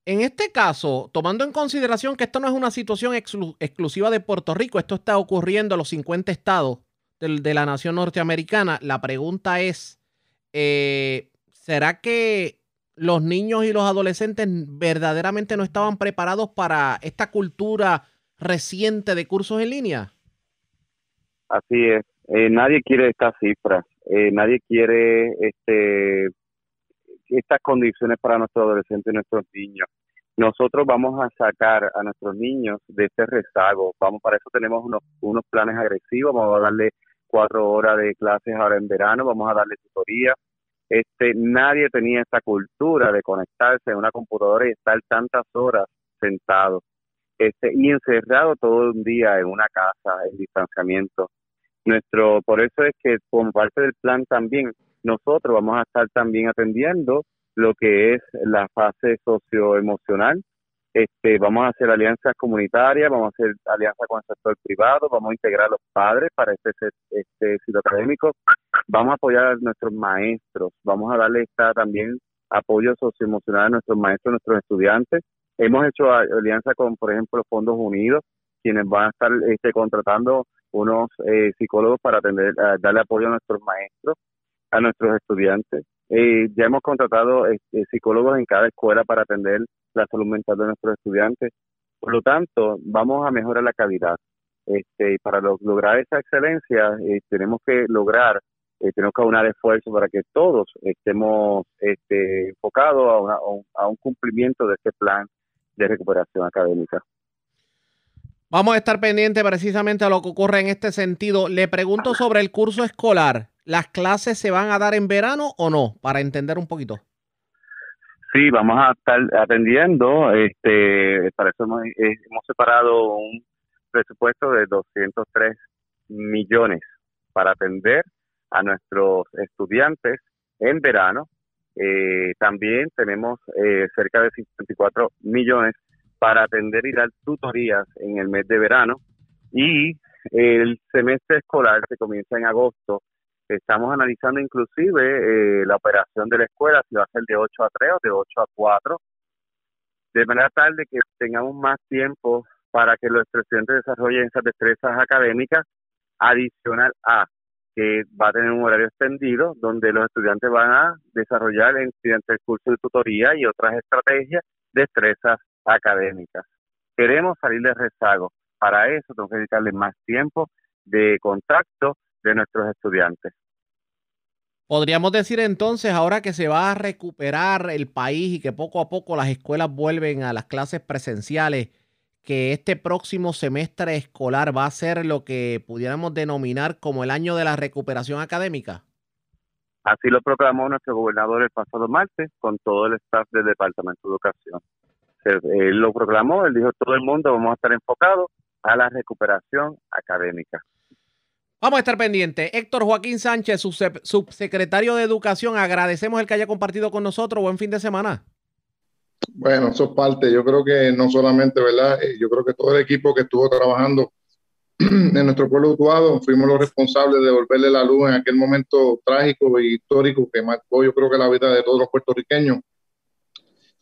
En este caso, tomando en consideración que esto no es una situación exclusiva de Puerto Rico, esto está ocurriendo en los 50 estados de la nación norteamericana, la pregunta es, eh, ¿será que los niños y los adolescentes verdaderamente no estaban preparados para esta cultura reciente de cursos en línea? Así es. Eh, nadie quiere estas cifras. Eh, nadie quiere este estas condiciones para nuestros adolescentes y nuestros niños. Nosotros vamos a sacar a nuestros niños de este rezago. Vamos, para eso tenemos unos, unos planes agresivos. Vamos a darle cuatro horas de clases ahora en verano, vamos a darle tutoría. Este, nadie tenía esta cultura de conectarse en una computadora y estar tantas horas sentado este, y encerrado todo un día en una casa, en distanciamiento. Nuestro, por eso es que como parte del plan también, nosotros vamos a estar también atendiendo lo que es la fase socioemocional este, vamos a hacer alianzas comunitarias, vamos a hacer alianzas con el sector privado, vamos a integrar a los padres para este, este sitio académico, vamos a apoyar a nuestros maestros, vamos a darle esta también apoyo socioemocional a nuestros maestros, a nuestros estudiantes. Hemos hecho alianza con, por ejemplo, Fondos Unidos, quienes van a estar este, contratando unos eh, psicólogos para atender, darle apoyo a nuestros maestros, a nuestros estudiantes. Eh, ya hemos contratado este, psicólogos en cada escuela para atender la salud mental de nuestros estudiantes. Por lo tanto, vamos a mejorar la calidad. Este, y para lograr esa excelencia, eh, tenemos que lograr, eh, tenemos que aunar esfuerzos para que todos estemos este, enfocados a, a un cumplimiento de este plan de recuperación académica. Vamos a estar pendientes precisamente a lo que ocurre en este sentido. Le pregunto sobre el curso escolar. ¿Las clases se van a dar en verano o no? Para entender un poquito. Sí, vamos a estar atendiendo. Este, para eso hemos, eh, hemos separado un presupuesto de 203 millones para atender a nuestros estudiantes en verano. Eh, también tenemos eh, cerca de 54 millones para atender y dar tutorías en el mes de verano. Y el semestre escolar se comienza en agosto. Estamos analizando inclusive eh, la operación de la escuela, si va a ser de 8 a 3 o de 8 a 4, de manera tal de que tengamos más tiempo para que los estudiantes desarrollen esas destrezas académicas adicional a que va a tener un horario extendido donde los estudiantes van a desarrollar el curso de tutoría y otras estrategias, destrezas académicas. Queremos salir de rezago. Para eso tenemos que dedicarle más tiempo de contacto de nuestros estudiantes. Podríamos decir entonces, ahora que se va a recuperar el país y que poco a poco las escuelas vuelven a las clases presenciales, que este próximo semestre escolar va a ser lo que pudiéramos denominar como el año de la recuperación académica? Así lo proclamó nuestro gobernador el pasado martes con todo el staff del Departamento de Educación. Él lo proclamó, él dijo, todo el mundo vamos a estar enfocados a la recuperación académica. Vamos a estar pendientes. Héctor Joaquín Sánchez, subsecretario de Educación, agradecemos el que haya compartido con nosotros. Buen fin de semana. Bueno, eso es parte. Yo creo que no solamente, ¿verdad? Eh, yo creo que todo el equipo que estuvo trabajando en nuestro pueblo Utuado fuimos los responsables de devolverle la luz en aquel momento trágico e histórico que marcó, yo creo que la vida de todos los puertorriqueños.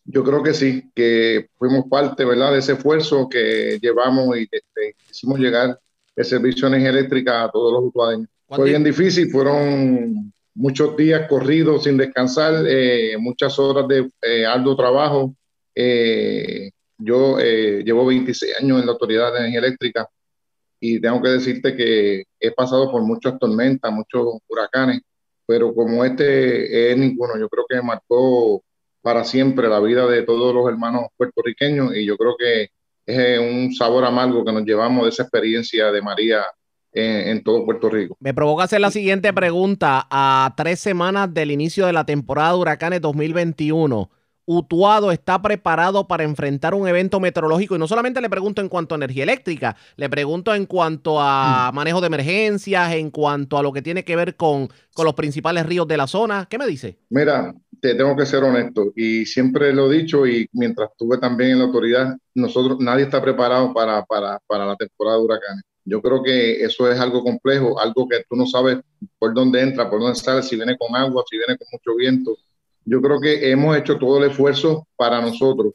Yo creo que sí, que fuimos parte, ¿verdad?, de ese esfuerzo que llevamos y este, hicimos llegar el servicio de energía eléctrica a todos los utuadeños. Fue bien difícil, fueron muchos días corridos sin descansar, eh, muchas horas de eh, arduo trabajo. Eh, yo llevo 26 años en la Autoridad de Energía Eléctrica y tengo que decirte que he pasado por muchas tormentas, muchos huracanes, pero como este es ninguno, yo creo que marcó para siempre la vida de todos los hermanos puertorriqueños y yo creo que es un sabor amargo que nos llevamos de esa experiencia de María en, todo Puerto Rico. Me provoca hacer la siguiente pregunta. A tres semanas del inicio de la temporada de huracanes 2021, Utuado está preparado para enfrentar un evento meteorológico y no solamente le pregunto en cuanto a energía eléctrica, le pregunto en cuanto a mm. manejo de emergencias, en cuanto a lo que tiene que ver con, con los principales ríos de la zona. ¿Qué me dice? Mira, te tengo que ser honesto y siempre lo he dicho y mientras estuve también en la autoridad, nosotros nadie está preparado para, para, para la temporada de huracanes. Yo creo que eso es algo complejo, algo que tú no sabes por dónde entra, por dónde sale, si viene con agua, si viene con mucho viento. Yo creo que hemos hecho todo el esfuerzo para nosotros.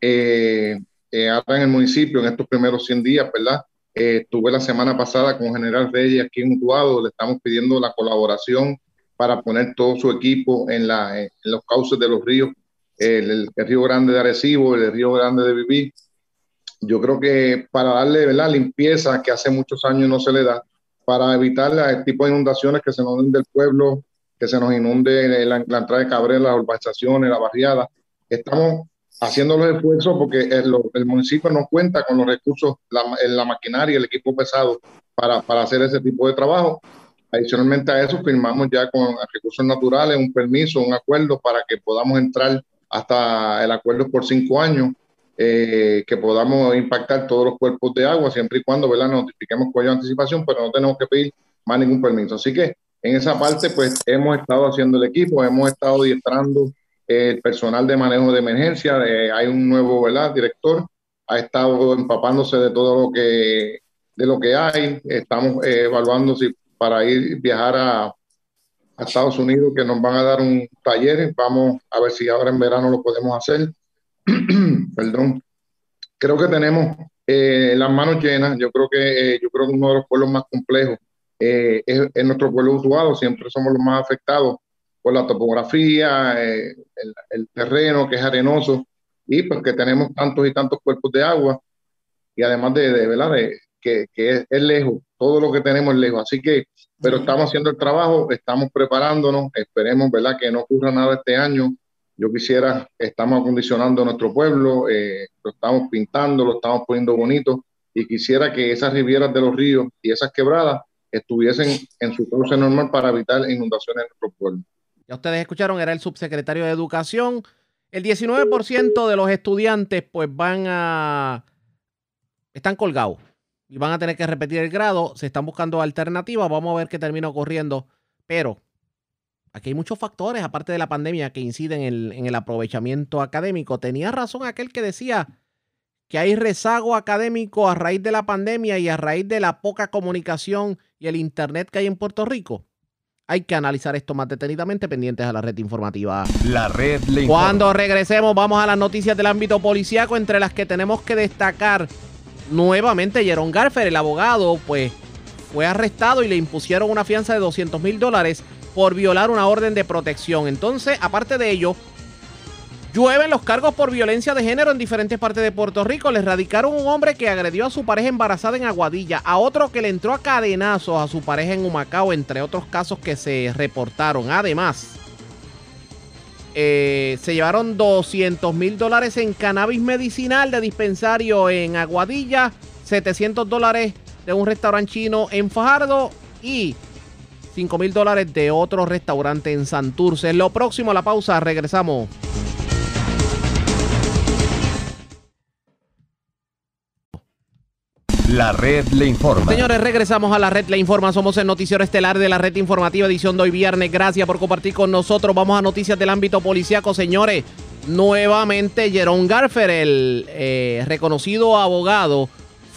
Eh, eh en el municipio, en estos primeros 100 días, ¿verdad? Eh, estuve la semana pasada con General Reyes aquí en Utuado, le estamos pidiendo la colaboración para poner todo su equipo en, los cauces de los ríos, el, Río Grande de Arecibo, el Río Grande de Vivir, yo creo que para darle la limpieza que hace muchos años no se le da, para evitar el tipo de inundaciones que se nos inunde el pueblo, que se nos inunde la, entrada de Cabrera, las urbanizaciones, la barriada. Estamos haciendo los esfuerzos porque el, municipio no cuenta con los recursos, la, la maquinaria, el equipo pesado para, para, hacer ese tipo de trabajo. Adicionalmente a eso, firmamos ya con recursos naturales un permiso, un acuerdo para que podamos entrar hasta el acuerdo por cinco años eh, que podamos impactar todos los cuerpos de agua, siempre y cuando ¿verdad? notifiquemos con anticipación, pero no tenemos que pedir más ningún permiso. Así que en esa parte, pues hemos estado haciendo el equipo, hemos estado adiestrando el personal de manejo de emergencia, eh, hay un nuevo ¿verdad? director, ha estado empapándose de todo lo que, de lo que hay, estamos eh, evaluando si para ir viajar a Estados Unidos, que nos van a dar un taller, vamos a ver si ahora en verano lo podemos hacer perdón, creo que tenemos eh, las manos llenas. Yo creo que eh, yo creo que uno de los pueblos más complejos eh, es, nuestro pueblo utuado. Siempre somos los más afectados por la topografía, el, terreno que es arenoso y porque tenemos tantos y tantos cuerpos de agua y además de, de verdad de, que, que es, lejos, todo lo que tenemos es lejos. Así que, pero estamos haciendo el trabajo, estamos preparándonos, esperemos, ¿verdad? Que no ocurra nada este año, yo quisiera, estamos acondicionando nuestro pueblo, eh, lo estamos pintando, lo estamos poniendo bonito y quisiera que esas rivieras de los ríos y esas quebradas estuviesen en su cauce normal para evitar inundaciones en nuestro pueblo. Ya ustedes escucharon, era el subsecretario de Educación, El 19% de los estudiantes pues van a... están colgados y van a tener que repetir el grado. Se están buscando alternativas. Vamos a ver qué termina ocurriendo. Pero aquí hay muchos factores, aparte de la pandemia, que inciden en el, aprovechamiento académico. Tenía razón aquel que decía que hay rezago académico a raíz de la pandemia y a raíz de la poca comunicación y el Internet que hay en Puerto Rico. Hay que analizar esto más detenidamente pendientes a la red informativa. La red Cuando regresemos vamos a las noticias del ámbito policíaco entre las que tenemos que destacar nuevamente Jerón Garfer, el abogado, pues fue arrestado y le impusieron una fianza de 200 mil dólares por violar una orden de protección. Entonces, aparte de ello, llueven los cargos por violencia de género en diferentes partes de Puerto Rico. Le radicaron un hombre que agredió a su pareja embarazada en Aguadilla, a otro que le entró a cadenazos a su pareja en Humacao, entre otros casos que se reportaron. Además, eh, se llevaron 200 mil dólares en cannabis medicinal de dispensario en Aguadilla, 700 dólares de un restaurante chino en Fajardo y 5 mil dólares de otro restaurante en Santurce. Lo próximo a la pausa, regresamos. La red le informa. Señores, regresamos a la red le informa. Somos el noticiero estelar de la red informativa edición de hoy viernes. Gracias por compartir con nosotros. Vamos a noticias del ámbito policíaco, señores. Nuevamente, Jerón Garfer, el eh, reconocido abogado,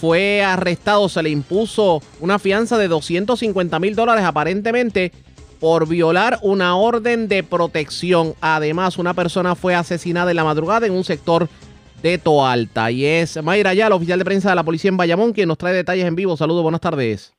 fue arrestado. Se le impuso una fianza de 250 mil dólares aparentemente por violar una orden de protección. Además, una persona fue asesinada en la madrugada en un sector de Toalta. Y es Mayra el oficial de prensa de la policía en Bayamón, quien nos trae detalles en vivo. Saludos, buenas tardes.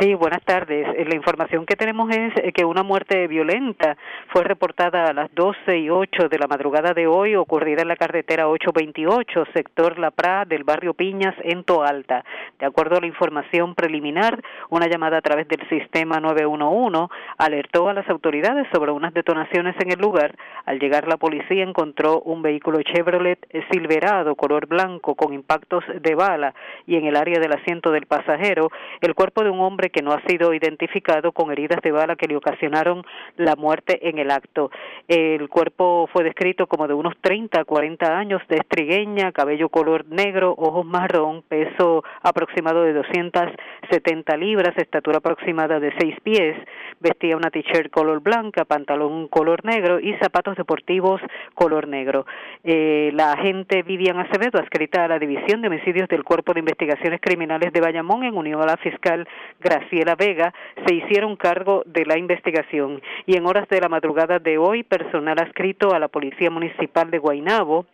Sí, buenas tardes. Eh, la información que tenemos es eh, que una muerte violenta fue reportada a las 12 y 8 de la madrugada de hoy, ocurrida en la carretera 828, sector La Pra del barrio Piñas, en Toalta. De acuerdo a la información preliminar, una llamada a través del sistema 911 alertó a las autoridades sobre unas detonaciones en el lugar. Al llegar la policía encontró un vehículo Chevrolet Silverado color blanco con impactos de bala y en el área del asiento del pasajero el cuerpo de un hombre que no ha sido identificado con heridas de bala que le ocasionaron la muerte en el acto. El cuerpo fue descrito como de unos 30 a 40 años, de estrigueña, cabello color negro, ojos marrón, peso aproximado de 270 libras, estatura aproximada de 6 pies, vestía una t-shirt color blanca, pantalón color negro y zapatos deportivos color negro. Eh, la agente Vivian Acevedo, adscrita a la División de Homicidios del Cuerpo de Investigaciones Criminales de Bayamón, en unión a la fiscal Graciela Vega se hicieron cargo de la investigación. Y en horas de la madrugada de hoy personal adscrito a la Policía Municipal de Guaynabo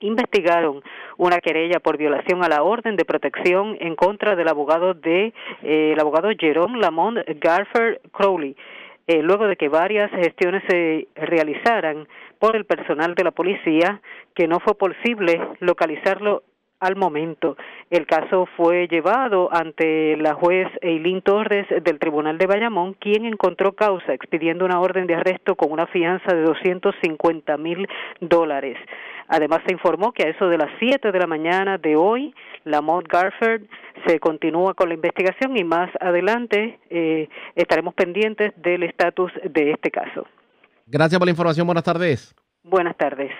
investigaron una querella por violación a la orden de protección en contra del abogado de eh, el abogado Jerome Lamont Garfer Crowley eh, luego de que varias gestiones se realizaran por el personal de la policía que no fue posible localizarlo al momento. El caso fue llevado ante la juez Eileen Torres del Tribunal de Bayamón, quien encontró causa expidiendo una orden de arresto con una fianza de 250 mil dólares. Además, se informó que a eso de las 7 de la mañana de hoy, la Mont Garford se continúa con la investigación y más adelante eh, estaremos pendientes del estatus de este caso. Gracias por la información. Buenas tardes. Buenas tardes.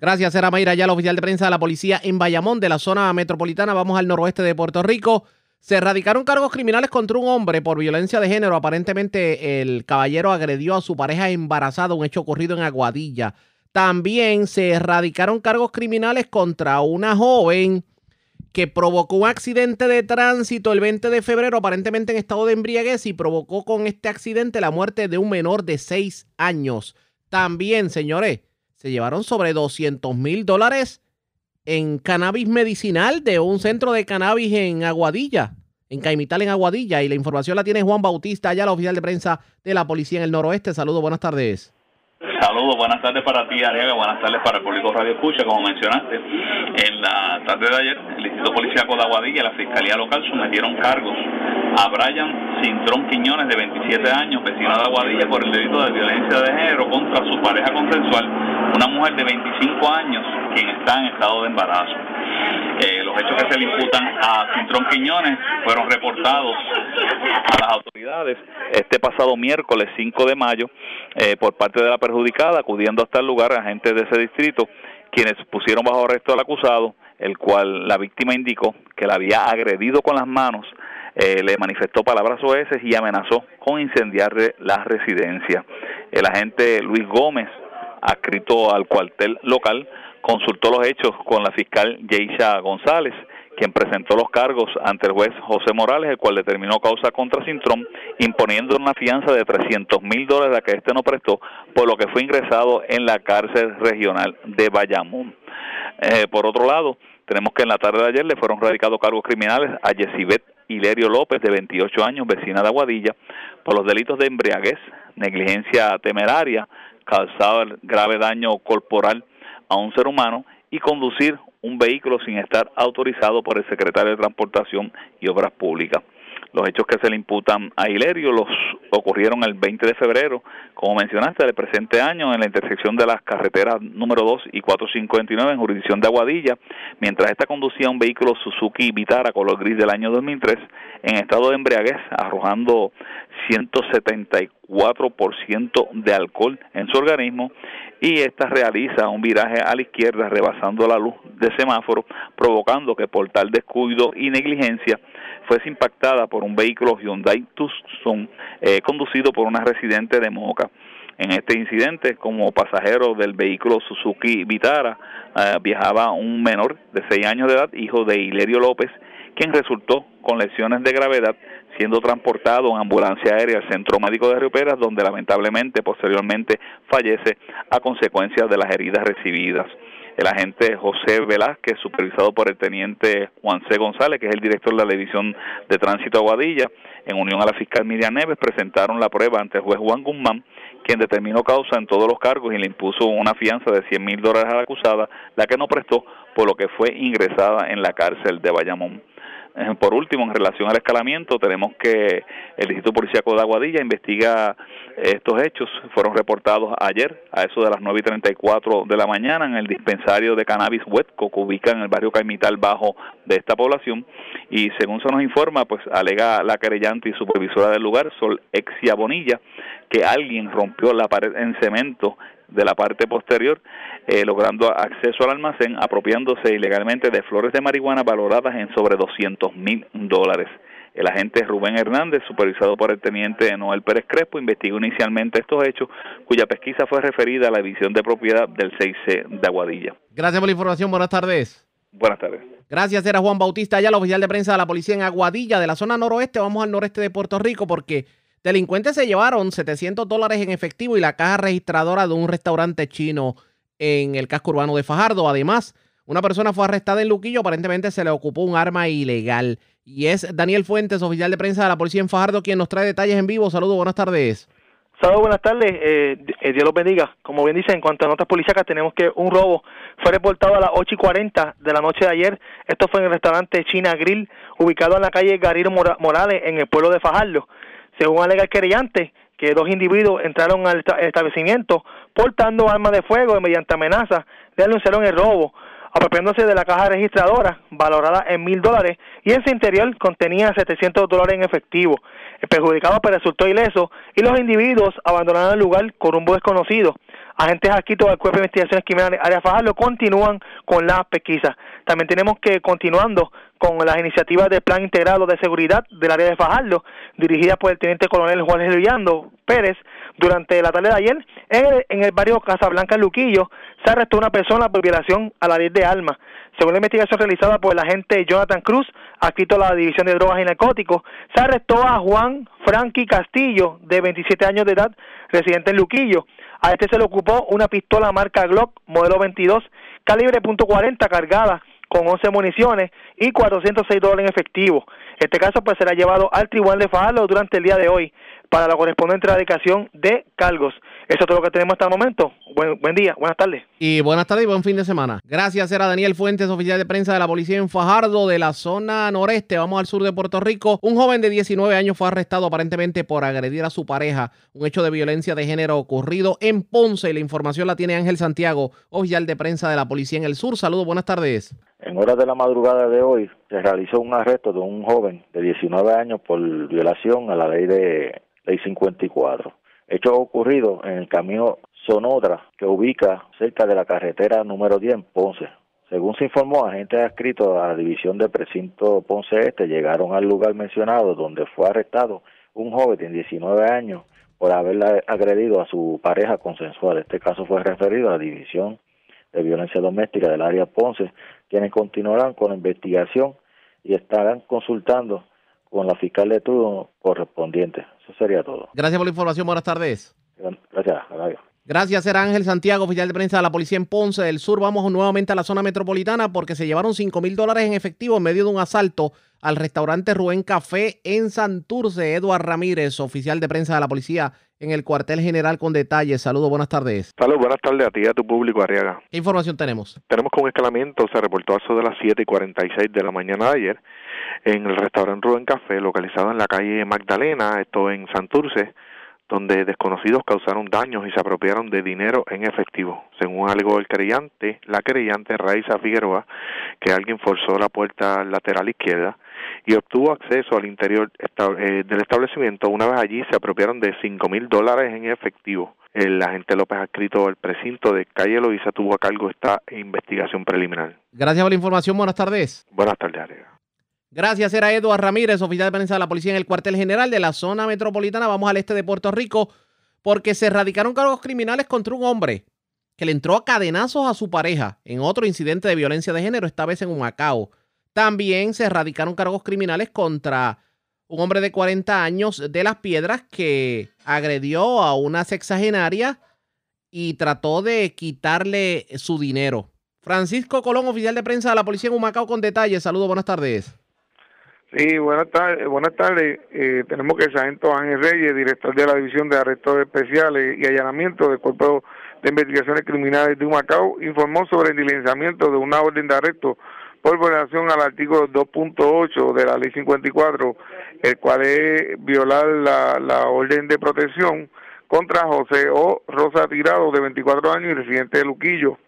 Gracias, era Mayra ya la oficial de prensa de la policía en Bayamón, de la zona metropolitana. Vamos al noroeste de Puerto Rico. Se erradicaron cargos criminales contra un hombre por violencia de género. Aparentemente el caballero agredió a su pareja embarazada, un hecho ocurrido en Aguadilla. También se erradicaron cargos criminales contra una joven que provocó un accidente de tránsito el 20 de febrero, aparentemente en estado de embriaguez, y provocó con este accidente la muerte de un menor de 6 años. También, señores, se llevaron sobre 200 mil dólares en cannabis medicinal de un centro de cannabis en Aguadilla, en Caimital, en Aguadilla. Y la información la tiene Juan Bautista, allá la oficial de prensa de la policía en el noroeste. Saludos, buenas tardes. Saludos, buenas tardes para ti, Ariaga, buenas tardes para el público Radio Escucha. Como mencionaste, en la tarde de ayer, el Instituto Policiaco de Aguadilla y la Fiscalía Local sometieron cargos a Brian Cintrón Quiñones, de 27 años, vecino de Aguadilla, por el delito de violencia de género contra su pareja consensual una mujer de 25 años quien está en estado de embarazo. Eh, los hechos que se le imputan a Cintrón Quiñones fueron reportados a las autoridades este pasado miércoles 5 de mayo eh, por parte de la perjudicada, acudiendo hasta el lugar agentes de ese distrito, quienes pusieron bajo arresto al acusado, el cual la víctima indicó que la había agredido con las manos, eh, le manifestó palabras oeces y amenazó con incendiarle la residencia. El agente Luis Gómez, adscrito al cuartel local, consultó los hechos con la fiscal Yeisha González, quien presentó los cargos ante el juez José Morales, el cual determinó causa contra Cintrón, imponiendo una fianza de 300 mil dólares a que éste no prestó, por lo que fue ingresado en la cárcel regional de Bayamón. Eh, por otro lado, tenemos que en la tarde de ayer le fueron radicados cargos criminales a Yesibet Hilerio López, de 28 años, vecina de Aguadilla, por los delitos de embriaguez, negligencia temeraria, causado grave daño corporal a un ser humano y conducir un vehículo sin estar autorizado por el secretario de Transportación y Obras Públicas. Los hechos que se le imputan a Hilerio los ocurrieron el 20 de febrero, como mencionaste, del presente año en la intersección de las carreteras número 2 y 459 en jurisdicción de Aguadilla, mientras esta conducía un vehículo Suzuki Vitara color gris del año 2003 en estado de embriaguez, arrojando 174% de alcohol en su organismo y esta realiza un viraje a la izquierda rebasando la luz de semáforo, provocando que por tal descuido y negligencia fuese impactada por un vehículo Hyundai Tucson eh, conducido por una residente de Moca. En este incidente, como pasajero del vehículo Suzuki Vitara, eh, viajaba un menor de 6 años de edad, hijo de Hilerio López, quien resultó con lesiones de gravedad siendo transportado en ambulancia aérea al Centro Médico de Río Peras, donde lamentablemente posteriormente fallece a consecuencia de las heridas recibidas. El agente José Velázquez, supervisado por el teniente Juan C. González, que es el director de la División de Tránsito Aguadilla, en unión a la fiscal Miriam Neves, presentaron la prueba ante el juez Juan Guzmán, quien determinó causa en todos los cargos y le impuso una fianza de 100 mil dólares a la acusada, la que no prestó, por lo que fue ingresada en la cárcel de Bayamón. Eh, por último, en relación al escalamiento, tenemos que el Instituto Policiaco de Aguadilla investiga estos hechos. Fueron reportados ayer a eso de las 9 y 34 de la mañana en el dispensario de cannabis Huetco, que ubica en el barrio Caimital Bajo de esta población. Y según se nos informa, pues alega la querellante y supervisora del lugar, Sol Exia Bonilla, que alguien rompió la pared en cemento de la parte posterior, eh, logrando acceso al almacén, apropiándose ilegalmente de flores de marihuana valoradas en sobre 200 mil dólares. El agente Rubén Hernández, supervisado por el teniente Noel Pérez Crespo, investigó inicialmente estos hechos, cuya pesquisa fue referida a la división de propiedad del 6C de Aguadilla. Gracias por la información. Buenas tardes. Buenas tardes. Gracias, era Juan Bautista, ya el oficial de prensa de la policía en Aguadilla, de la zona noroeste. Vamos al noreste de Puerto Rico porque Delincuentes se llevaron 700 dólares en efectivo y la caja registradora de un restaurante chino en el casco urbano de Fajardo. Además, una persona fue arrestada en Luquillo, aparentemente se le ocupó un arma ilegal. Y es Daniel Fuentes, oficial de prensa de la policía en Fajardo, quien nos trae detalles en vivo. Saludos, buenas tardes. Saludos, buenas tardes. Eh, eh, Dios los bendiga. Como bien dice, en cuanto a notas policíacas, tenemos que un robo fue reportado a las 8 y 40 de la noche de ayer. Esto fue en el restaurante China Grill, ubicado en la calle Gariro Morales, en el pueblo de Fajardo. Según alega el querellante, que dos individuos entraron al establecimiento portando armas de fuego y mediante amenaza le anunciaron el robo, apropiándose de la caja registradora valorada en mil dólares y en su interior contenía 700 dólares en efectivo. El perjudicado pues, resultó ileso y los individuos abandonaron el lugar con rumbo desconocido. Agentes adscritos del Cuerpo de Investigaciones Criminales Área Fajardo continúan con la pesquisa. También tenemos que, continuando con las iniciativas del Plan Integrado de Seguridad del área de Fajardo, dirigida por el Teniente Coronel Juan Luillando Pérez, durante la tarde de ayer, en el, barrio Casablanca, Luquillo, se arrestó una persona por violación a la ley de armas. Según la investigación realizada por el agente Jonathan Cruz, adscrito a la División de Drogas y Narcóticos, se arrestó a Juan Frankie Castillo, de 27 años de edad, residente en Luquillo. A este se le ocupó una pistola marca Glock, modelo 22, calibre .40 cargada con 11 municiones y 406 dólares en efectivo. Este caso pues será llevado al Tribunal de Fajardo durante el día de hoy para la correspondiente erradicación de cargos. Eso es todo lo que tenemos hasta el momento. Buen, buen día, buenas tardes. Y buenas tardes y buen fin de semana. Gracias, era Daniel Fuentes, oficial de prensa de la policía en Fajardo, de la zona noreste. Vamos al sur de Puerto Rico. Un joven de 19 años fue arrestado aparentemente por agredir a su pareja. Un hecho de violencia de género ocurrido en Ponce. La información la tiene Ángel Santiago, oficial de prensa de la policía en el sur. Saludos, buenas tardes. En horas de la madrugada de hoy se realizó un arresto de un joven de 19 años por violación a la ley de ley 54. Hecho ocurrido en el camino Sonodra, que ubica cerca de la carretera número 10 en Ponce. Según se informó, agentes adscritos a la división de precinto Ponce Este llegaron al lugar mencionado donde fue arrestado un joven de 19 años por haberle agredido a su pareja consensual. Este caso fue referido a la división de violencia doméstica del área Ponce, quienes continuarán con la investigación y estarán consultando con la fiscal de turno correspondiente. Sería todo. Gracias por la información. Buenas tardes. Gracias. Gracias, era Ángel Santiago, oficial de prensa de la policía en Ponce del Sur. Vamos nuevamente a la zona metropolitana porque se llevaron 5 mil dólares en efectivo en medio de un asalto al restaurante Rubén Café en Santurce. Eduard Ramírez, oficial de prensa de la policía en el cuartel general con detalles. Saludos, buenas tardes. Saludos, buenas tardes a ti y a tu público, Arriaga. ¿Qué información tenemos? Tenemos que un escalamiento se reportó a eso de las 7 y 46 de la mañana de ayer en el restaurante Rubén Café, localizado en la calle Magdalena, esto en Santurce, donde desconocidos causaron daños y se apropiaron de dinero en efectivo. Según alegó el querellante, la querellante Raiza Figueroa, que alguien forzó la puerta lateral izquierda y obtuvo acceso al interior eh, del establecimiento. Una vez allí se apropiaron de cinco mil dólares en efectivo. El agente López adscrito al precinto de calle Loiza tuvo a cargo esta investigación preliminar. Gracias por la información. Buenas tardes. Buenas tardes, Arega. Gracias, era Eduardo Ramírez, oficial de prensa de la policía en el cuartel general de la zona metropolitana. Vamos al este de Puerto Rico porque se radicaron cargos criminales contra un hombre que le entró a cadenazos a su pareja en otro incidente de violencia de género, esta vez en Humacao. También se radicaron cargos criminales contra un hombre de 40 años de las piedras que agredió a una sexagenaria y trató de quitarle su dinero. Francisco Colón, oficial de prensa de la policía en Humacao, con detalles. Saludos, buenas tardes. Sí, buenas tardes. Buenas tardes. Eh, tenemos que el sargento Ángel Reyes, director de la División de Arrestos Especiales y Allanamiento del Cuerpo de Investigaciones Criminales de Humacao, informó sobre el diligenciamiento de una orden de arresto por violación al artículo 2.8 de la Ley 54, el cual es violar la, la orden de protección contra José O. Rosa Tirado, de 24 años y residente de Luquillo.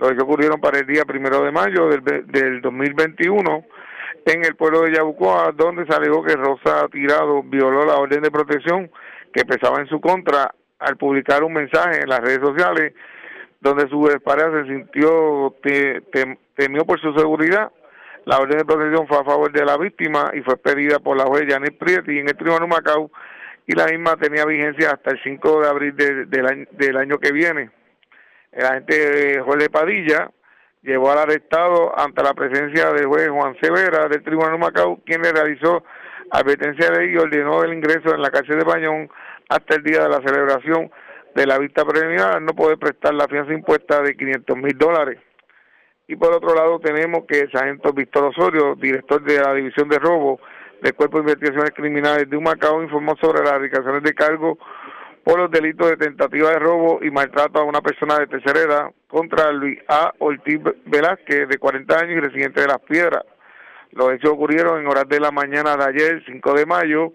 Los que ocurrieron para el día primero de mayo del, del 2021 en el pueblo de Yabucoa, donde se alegó que Rosa Tirado violó la orden de protección que pesaba en su contra al publicar un mensaje en las redes sociales donde su pareja se sintió, temió por su seguridad. La orden de protección fue a favor de la víctima y fue pedida por la juez Janet Prieti en el Tribunal Macao y la misma tenía vigencia hasta el 5 de abril del, año, del año que viene. El agente Jorge Padilla llevó al arrestado ante la presencia del juez Juan Severa del Tribunal de Macao, quien le realizó advertencia de ley y ordenó el ingreso en la cárcel de Bañón hasta el día de la celebración de la vista preliminar, no puede prestar la fianza impuesta de 500 mil dólares. Y por otro lado tenemos que el sargento Víctor Osorio, director de la División de Robo del Cuerpo de Investigaciones Criminales de Humacao, informó sobre las erradicaciones de cargo por los delitos de tentativa de robo y maltrato a una persona de tercera edad contra Luis A. Ortiz Velázquez, de 40 años y residente de Las Piedras. Los hechos ocurrieron en horas de la mañana de ayer, 5 de mayo,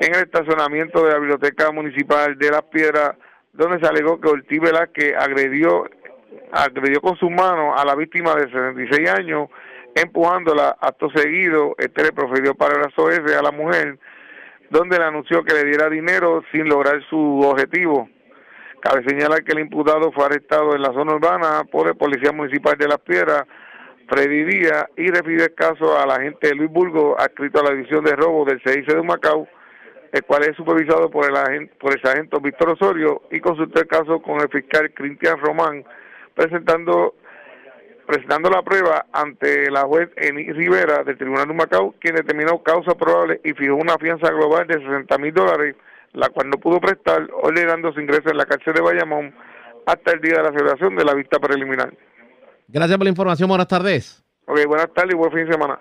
en el estacionamiento de la Biblioteca Municipal de Las Piedras, donde se alegó que Ortiz Velázquez agredió, agredió con sus manos a la víctima de 66 años, empujándola. Acto seguido, este le profirió para la SOS a la mujer, donde le anunció que le diera dinero sin lograr su objetivo. Cabe señalar que el imputado fue arrestado en la zona urbana por el Policía Municipal de Las Piedras, Freddy y refirió el caso al agente Luis Burgo, adscrito a la división de robo del CIC de Macao, el cual es supervisado por el, agente, por el sargento Víctor Osorio, y consultó el caso con el fiscal Cristian Román, presentando presentando la prueba ante la juez Eni Rivera del Tribunal de Macao, quien determinó causa probable y fijó una fianza global de 60 mil dólares, la cual no pudo prestar, ordenando su ingreso en la cárcel de Bayamón hasta el día de la celebración de la vista preliminar. Gracias por la información, buenas tardes. Ok, buenas tardes y buen fin de semana.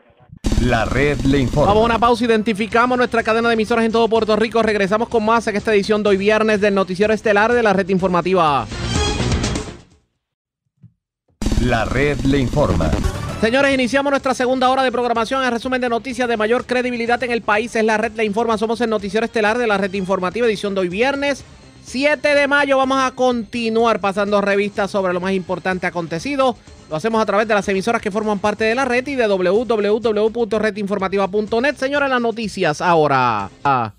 La red le informa. Vamos a una pausa, identificamos nuestra cadena de emisoras en todo Puerto Rico. Regresamos con más en esta edición de hoy viernes del Noticiero Estelar de la red informativa. La red le informa. Señores, iniciamos nuestra segunda hora de programación. El resumen de noticias de mayor credibilidad en el país es la red le informa. Somos el Noticiero Estelar de la red informativa, edición de hoy viernes 7 de mayo. Vamos a continuar pasando revistas sobre lo más importante acontecido. Lo hacemos a través de las emisoras que forman parte de la red y de www.redinformativa.net. Señores, las noticias ahora. Las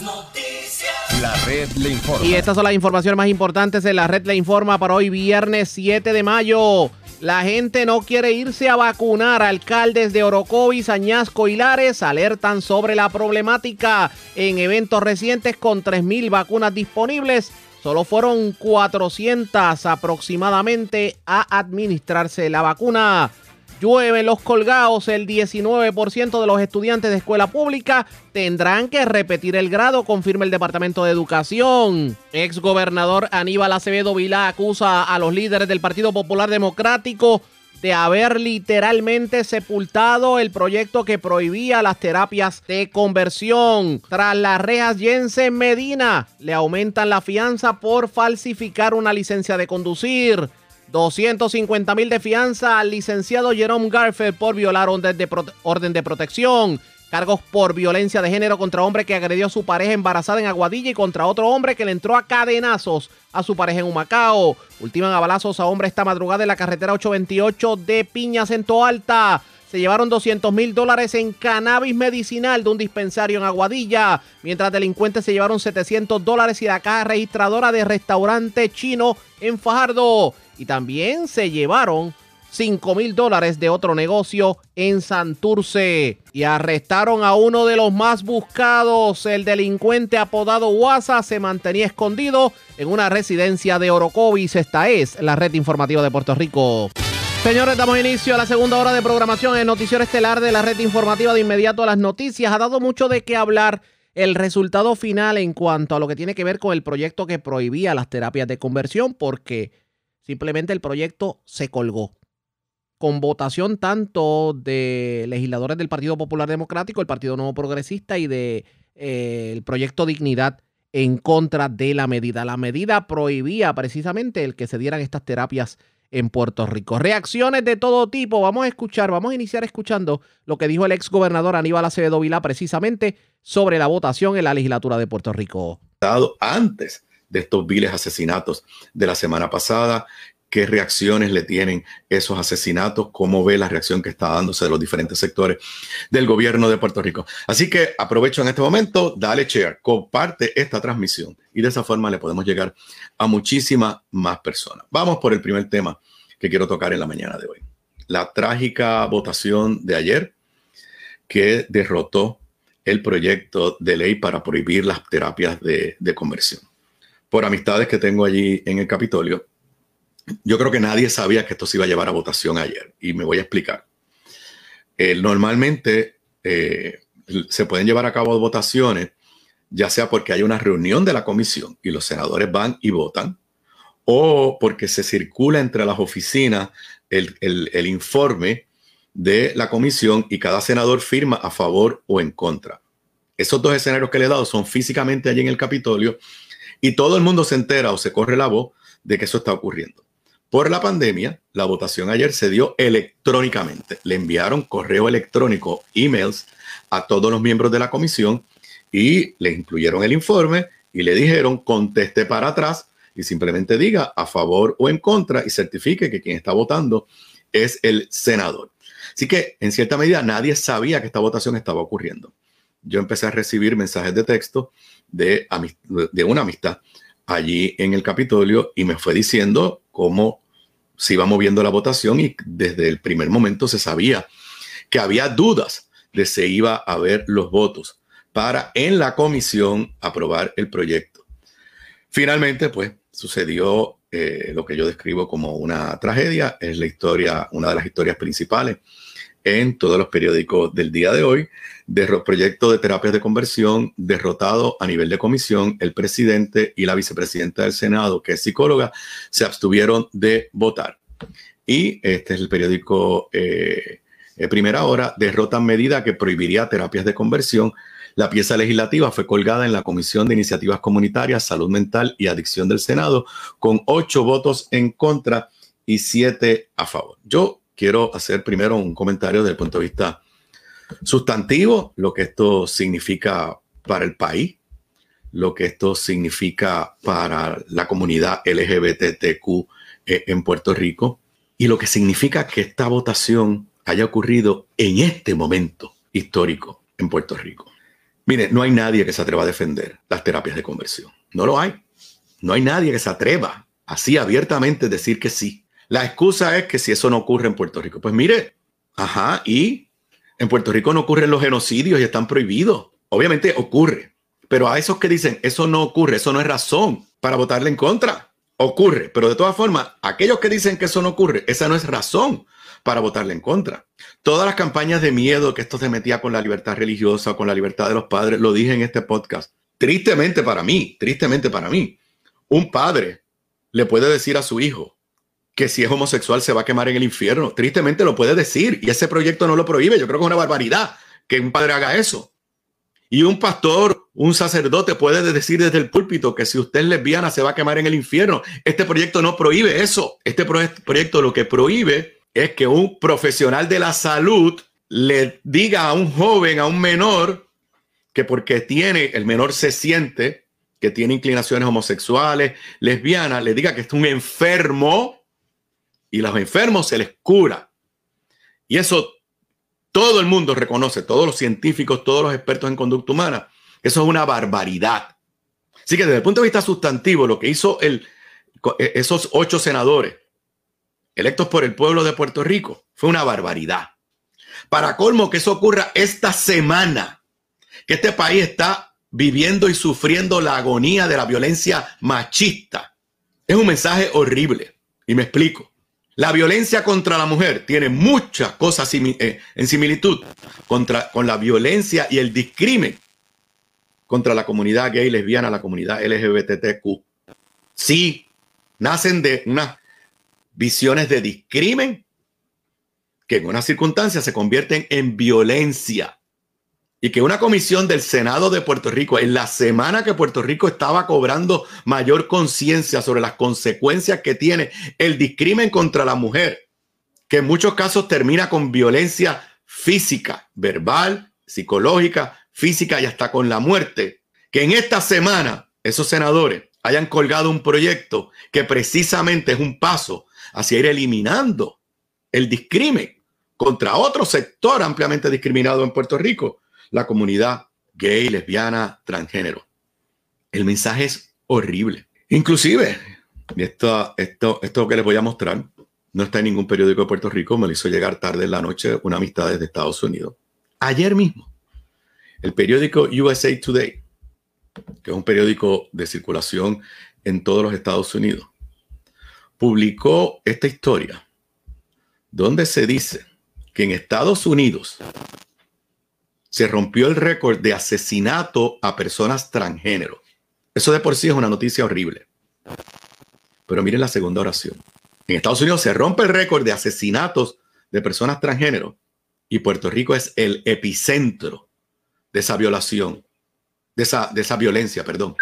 noticias. La red le informa. Y estas son las informaciones más importantes de la red le informa para hoy viernes 7 de mayo. La gente no quiere irse a vacunar. Alcaldes de Orocovis, Añasco y Lares alertan sobre la problemática. En eventos recientes con 3.000 vacunas disponibles, solo fueron 400 aproximadamente a administrarse la vacuna. Llueve los colgados, el 19% de los estudiantes de escuela pública tendrán que repetir el grado, confirma el Departamento de Educación. Ex gobernador Aníbal Acevedo Vilá acusa a los líderes del Partido Popular Democrático de haber literalmente sepultado el proyecto que prohibía las terapias de conversión. Tras las rejas Jensen Medina le aumentan la fianza por falsificar una licencia de conducir. 250 mil de fianza al licenciado Jerome Garfield por violar orden de, protección. Cargos por violencia de género contra hombre que agredió a su pareja embarazada en Aguadilla y contra otro hombre que le entró a cadenazos a su pareja en Humacao. Ultiman a balazos a hombre esta madrugada en la carretera 828 de Piñas en Toalta. Se llevaron 200 mil dólares en cannabis medicinal de un dispensario en Aguadilla, mientras delincuentes se llevaron 700 dólares y la caja registradora de restaurante chino en Fajardo. Y también se llevaron 5 mil dólares de otro negocio en Santurce. Y arrestaron a uno de los más buscados. El delincuente apodado Guasa se mantenía escondido en una residencia de Orocovis. Esta es la red informativa de Puerto Rico. Señores, damos inicio a la segunda hora de programación en Noticiero Estelar de la red informativa de inmediato a las noticias. Ha dado mucho de qué hablar el resultado final en cuanto a lo que tiene que ver con el proyecto que prohibía las terapias de conversión porque simplemente el proyecto se colgó. Con votación tanto de legisladores del Partido Popular Democrático, el Partido Nuevo Progresista y del de, eh, proyecto Dignidad en contra de la medida. La medida prohibía precisamente el que se dieran estas terapias en Puerto Rico. Reacciones de todo tipo. Vamos a escuchar, vamos a iniciar escuchando lo que dijo el ex gobernador Aníbal Acevedo Vilá precisamente sobre la votación en la legislatura de Puerto Rico. Antes de estos viles asesinatos de la semana pasada, qué reacciones le tienen esos asesinatos, cómo ve la reacción que está dándose de los diferentes sectores del gobierno de Puerto Rico. Así que aprovecho en este momento, dale share, comparte esta transmisión y de esa forma le podemos llegar a muchísimas más personas. Vamos por el primer tema que quiero tocar en la mañana de hoy. La trágica votación de ayer que derrotó el proyecto de ley para prohibir las terapias de, de conversión. Por amistades que tengo allí en el Capitolio, yo creo que nadie sabía que esto se iba a llevar a votación ayer y me voy a explicar. Eh, normalmente eh, se pueden llevar a cabo votaciones, ya sea porque hay una reunión de la comisión y los senadores van y votan, o porque se circula entre las oficinas el, el informe de la comisión y cada senador firma a favor o en contra. Esos dos escenarios que le he dado son físicamente allí en el Capitolio y todo el mundo se entera o se corre la voz de que eso está ocurriendo. Por la pandemia, la votación ayer se dio electrónicamente. Le enviaron correo electrónico, emails a todos los miembros de la comisión y le incluyeron el informe y le dijeron conteste para atrás y simplemente diga a favor o en contra y certifique que quien está votando es el senador. Así que en cierta medida nadie sabía que esta votación estaba ocurriendo. Yo empecé a recibir mensajes de texto de, de una amistad allí en el Capitolio y me fue diciendo cómo se iba moviendo la votación y desde el primer momento se sabía que había dudas de si iba a haber los votos para en la comisión aprobar el proyecto. Finalmente, pues sucedió eh, lo que yo describo como una tragedia, es la historia, una de las historias principales en todos los periódicos del día de hoy, de proyecto de terapias de conversión derrotado a nivel de comisión, el presidente y la vicepresidenta del Senado, que es psicóloga, se abstuvieron de votar. Y este es el periódico eh, eh, primera hora derrotan medida que prohibiría terapias de conversión. La pieza legislativa fue colgada en la Comisión de Iniciativas Comunitarias, Salud Mental y Adicción del Senado, con ocho votos en contra y siete a favor. Yo quiero hacer primero un comentario desde el punto de vista sustantivo, lo que esto significa para el país, lo que esto significa para la comunidad LGBTQ eh, en Puerto Rico y lo que significa que esta votación haya ocurrido en este momento histórico en Puerto Rico. Mire, no hay nadie que se atreva a defender las terapias de conversión. No lo hay. No hay nadie que se atreva así abiertamente a decir que sí. La excusa es que si eso no ocurre en Puerto Rico, pues mire, ajá, y en Puerto Rico no ocurren los genocidios y están prohibidos. Obviamente ocurre, pero a esos que dicen eso no ocurre, eso no es razón para votarle en contra. Ocurre, pero de todas formas, aquellos que dicen que eso no ocurre, esa no es razón para votarle en contra. Todas las campañas de miedo que esto se metía con la libertad religiosa, con la libertad de los padres, lo dije en este podcast. Tristemente para mí, tristemente para mí, un padre le puede decir a su hijo que si es homosexual se va a quemar en el infierno. Tristemente lo puede decir y ese proyecto no lo prohíbe. Yo creo que es una barbaridad que un padre haga eso. Y un pastor, un sacerdote puede decir desde el púlpito que si usted es lesbiana se va a quemar en el infierno. Este proyecto no prohíbe eso. Este proyecto lo que prohíbe es que un profesional de la salud le diga a un joven, a un menor, que porque tiene, el menor se siente que tiene inclinaciones homosexuales, lesbianas, le diga que es un enfermo y los enfermos se les cura. Y eso todo el mundo reconoce, todos los científicos, todos los expertos en conducta humana. Eso es una barbaridad. Así que desde el punto de vista sustantivo, lo que hizo el, esos ocho senadores electos por el pueblo de Puerto Rico. Fue una barbaridad. Para colmo que eso ocurra esta semana, que este país está viviendo y sufriendo la agonía de la violencia machista, es un mensaje horrible. Y me explico. La violencia contra la mujer tiene muchas cosas eh, en similitud contra, con la violencia y el discrimen contra la comunidad gay, lesbiana, la comunidad LGBTQ. Sí, nacen de una visiones de discrimen que en unas circunstancias se convierten en violencia. Y que una comisión del Senado de Puerto Rico, en la semana que Puerto Rico estaba cobrando mayor conciencia sobre las consecuencias que tiene el discrimen contra la mujer, que en muchos casos termina con violencia física, verbal, psicológica, física y hasta con la muerte, que en esta semana esos senadores hayan colgado un proyecto que precisamente es un paso hacia ir eliminando el discrimen contra otro sector ampliamente discriminado en Puerto Rico, la comunidad gay, lesbiana, transgénero. El mensaje es horrible. Inclusive, esto, esto, esto que les voy a mostrar no está en ningún periódico de Puerto Rico, me lo hizo llegar tarde en la noche una amistad desde Estados Unidos. Ayer mismo, el periódico USA Today, que es un periódico de circulación en todos los Estados Unidos, publicó esta historia donde se dice que en Estados Unidos se rompió el récord de asesinato a personas transgénero. Eso de por sí es una noticia horrible. Pero miren la segunda oración. En Estados Unidos se rompe el récord de asesinatos de personas transgénero y Puerto Rico es el epicentro de esa violación, de esa, de esa violencia, perdón,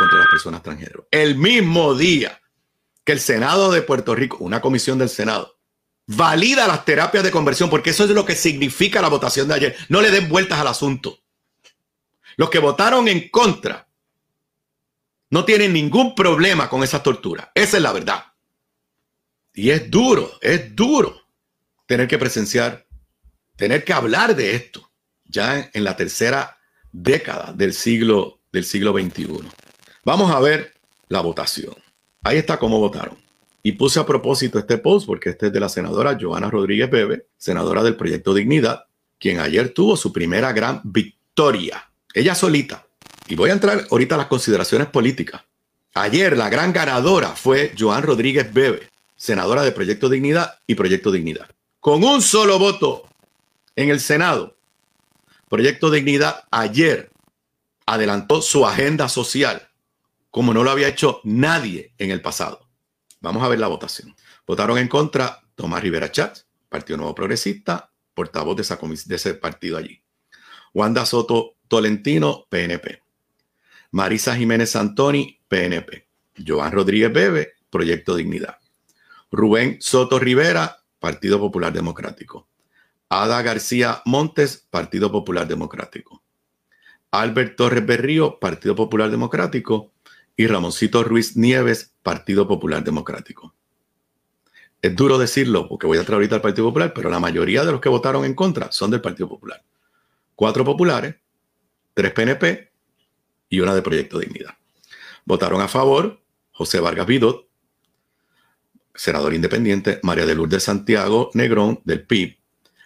contra las personas transgénero. El mismo día que el Senado de Puerto Rico, una comisión del Senado, valida las terapias de conversión, porque eso es lo que significa la votación de ayer. No le den vueltas al asunto. Los que votaron en contra no tienen ningún problema con esa tortura. Esa es la verdad. Y es duro, es duro tener que presenciar, tener que hablar de esto ya en la tercera década del siglo, del siglo XXI. Vamos a ver la votación. Ahí está cómo votaron. Y puse a propósito este post porque este es de la senadora Joana Rodríguez Bebe, senadora del Proyecto Dignidad, quien ayer tuvo su primera gran victoria. Ella solita. Y voy a entrar ahorita a las consideraciones políticas. Ayer la gran ganadora fue Joan Rodríguez Bebe, senadora de Proyecto Dignidad y Proyecto Dignidad. Con un solo voto en el Senado, Proyecto Dignidad ayer adelantó su agenda social como no lo había hecho nadie en el pasado. Vamos a ver la votación. Votaron en contra Tomás Rivera Chat, Partido Nuevo Progresista, portavoz de, esa de ese partido allí. Wanda Soto Tolentino, PNP. Marisa Jiménez Santoni, PNP. Joan Rodríguez Bebe, Proyecto Dignidad. Rubén Soto Rivera, Partido Popular Democrático. Ada García Montes, Partido Popular Democrático. Albert Torres Berrío, Partido Popular Democrático. Y Ramoncito Ruiz Nieves, Partido Popular Democrático. Es duro decirlo porque voy a traer ahorita al Partido Popular, pero la mayoría de los que votaron en contra son del Partido Popular. Cuatro populares, tres PNP y una de Proyecto Dignidad. Votaron a favor José Vargas Vidot, senador independiente, María de Lourdes Santiago Negrón del PIB,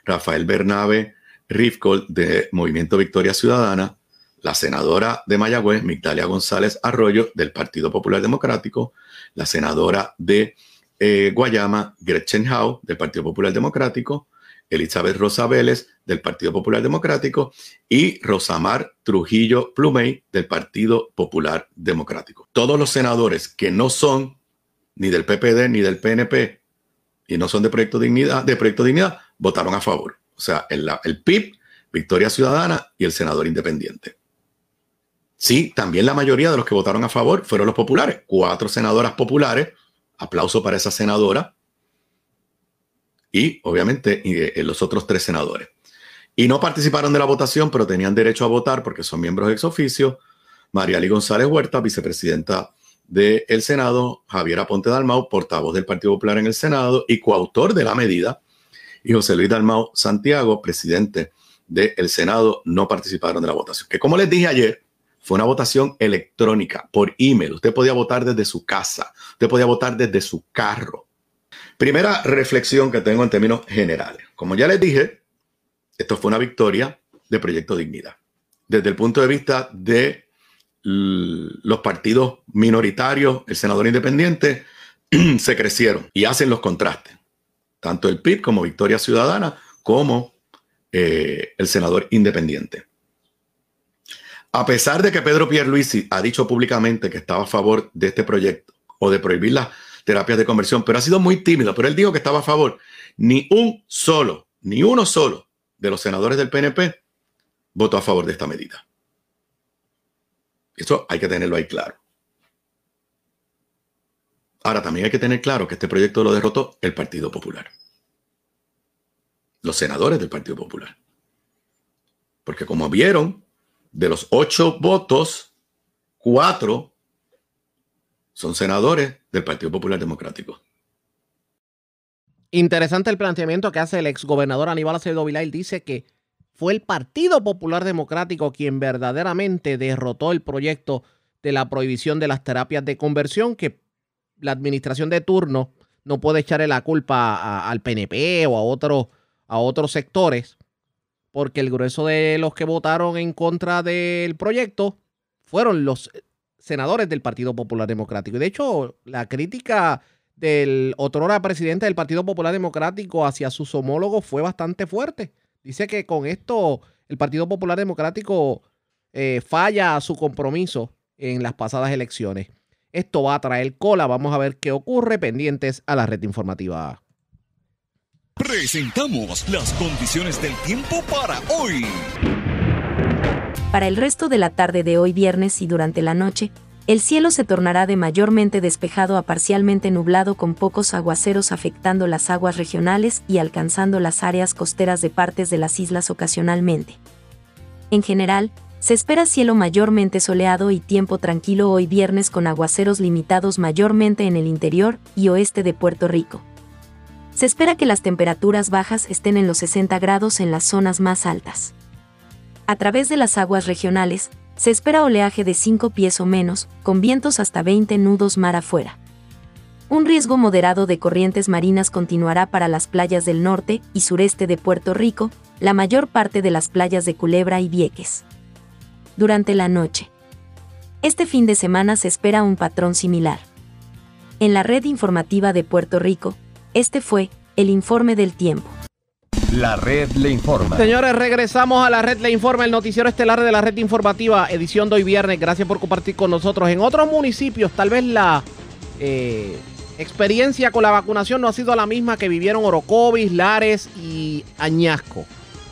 Rafael Bernabe Rifkol de Movimiento Victoria Ciudadana, la senadora de Mayagüez, Migdalia González Arroyo del Partido Popular Democrático, la senadora de eh, Guayama, Gretchen Howe del Partido Popular Democrático, Elizabeth Rosa Vélez del Partido Popular Democrático y Rosamar Trujillo Plumey del Partido Popular Democrático. Todos los senadores que no son ni del PPD ni del PNP y no son de Proyecto Dignidad, de Proyecto Dignidad, votaron a favor. O sea, el, el PIB, Victoria Ciudadana y el senador independiente. Sí, también la mayoría de los que votaron a favor fueron los populares. Cuatro senadoras populares. Aplauso para esa senadora. Y obviamente eh, los otros tres senadores. Y no participaron de la votación, pero tenían derecho a votar porque son miembros ex oficio. Mariali González Huerta, vicepresidenta del Senado, Javier Aponte Dalmau, portavoz del Partido Popular en el Senado y coautor de la medida, y José Luis Dalmau Santiago, presidente del Senado, no participaron de la votación. Que como les dije ayer, fue una votación electrónica por email. Usted podía votar desde su casa, usted podía votar desde su carro. Primera reflexión que tengo en términos generales. Como ya les dije, esto fue una victoria de Proyecto Dignidad. Desde el punto de vista de los partidos minoritarios, el senador independiente, se crecieron y hacen los contrastes. Tanto el PIB como Victoria Ciudadana, como eh, el senador independiente. A pesar de que Pedro Pierluisi ha dicho públicamente que estaba a favor de este proyecto o de prohibir las terapias de conversión, pero ha sido muy tímido, pero él dijo que estaba a favor, ni un solo, ni uno solo de los senadores del PNP votó a favor de esta medida. Eso hay que tenerlo ahí claro. Ahora también hay que tener claro que este proyecto lo derrotó el Partido Popular. Los senadores del Partido Popular. Porque como vieron, de los ocho votos, cuatro son senadores del Partido Popular Democrático. Interesante el planteamiento que hace el exgobernador Aníbal Acevedo Vilay. Dice que fue el Partido Popular Democrático quien verdaderamente derrotó el proyecto de la prohibición de las terapias de conversión, que la administración de turno no puede echarle la culpa al PNP o a, a otros sectores, porque el grueso de los que votaron en contra del proyecto fueron los senadores del Partido Popular Democrático. Y de hecho, la crítica del otrora presidente del Partido Popular Democrático hacia sus homólogos fue bastante fuerte. Dice que con esto el Partido Popular Democrático eh, falla su compromiso en las pasadas elecciones. Esto va a traer cola. Vamos a ver qué ocurre pendientes a la red informativa. Presentamos las condiciones del tiempo para hoy. Para el resto de la tarde de hoy viernes y durante la noche, el cielo se tornará de mayormente despejado a parcialmente nublado con pocos aguaceros afectando las aguas regionales y alcanzando las áreas costeras de partes de las islas ocasionalmente. En general, se espera cielo mayormente soleado y tiempo tranquilo hoy viernes con aguaceros limitados mayormente en el interior y oeste de Puerto Rico. Se espera que las temperaturas bajas estén en los 60 grados en las zonas más altas. A través de las aguas regionales, se espera oleaje de 5 pies o menos, con vientos hasta 20 nudos mar afuera. Un riesgo moderado de corrientes marinas continuará para las playas del norte y sureste de Puerto Rico, la mayor parte de las playas de Culebra y Vieques. Durante la noche. Este fin de semana se espera un patrón similar. En la red informativa de Puerto Rico, este fue el informe del tiempo. La red le informa. Señores, regresamos a la red le informa, el noticiero estelar de la red informativa, edición de hoy viernes. Gracias por compartir con nosotros. En otros municipios, tal vez la, eh, experiencia con la vacunación no ha sido la misma que vivieron Orocovis, Lares y Añasco.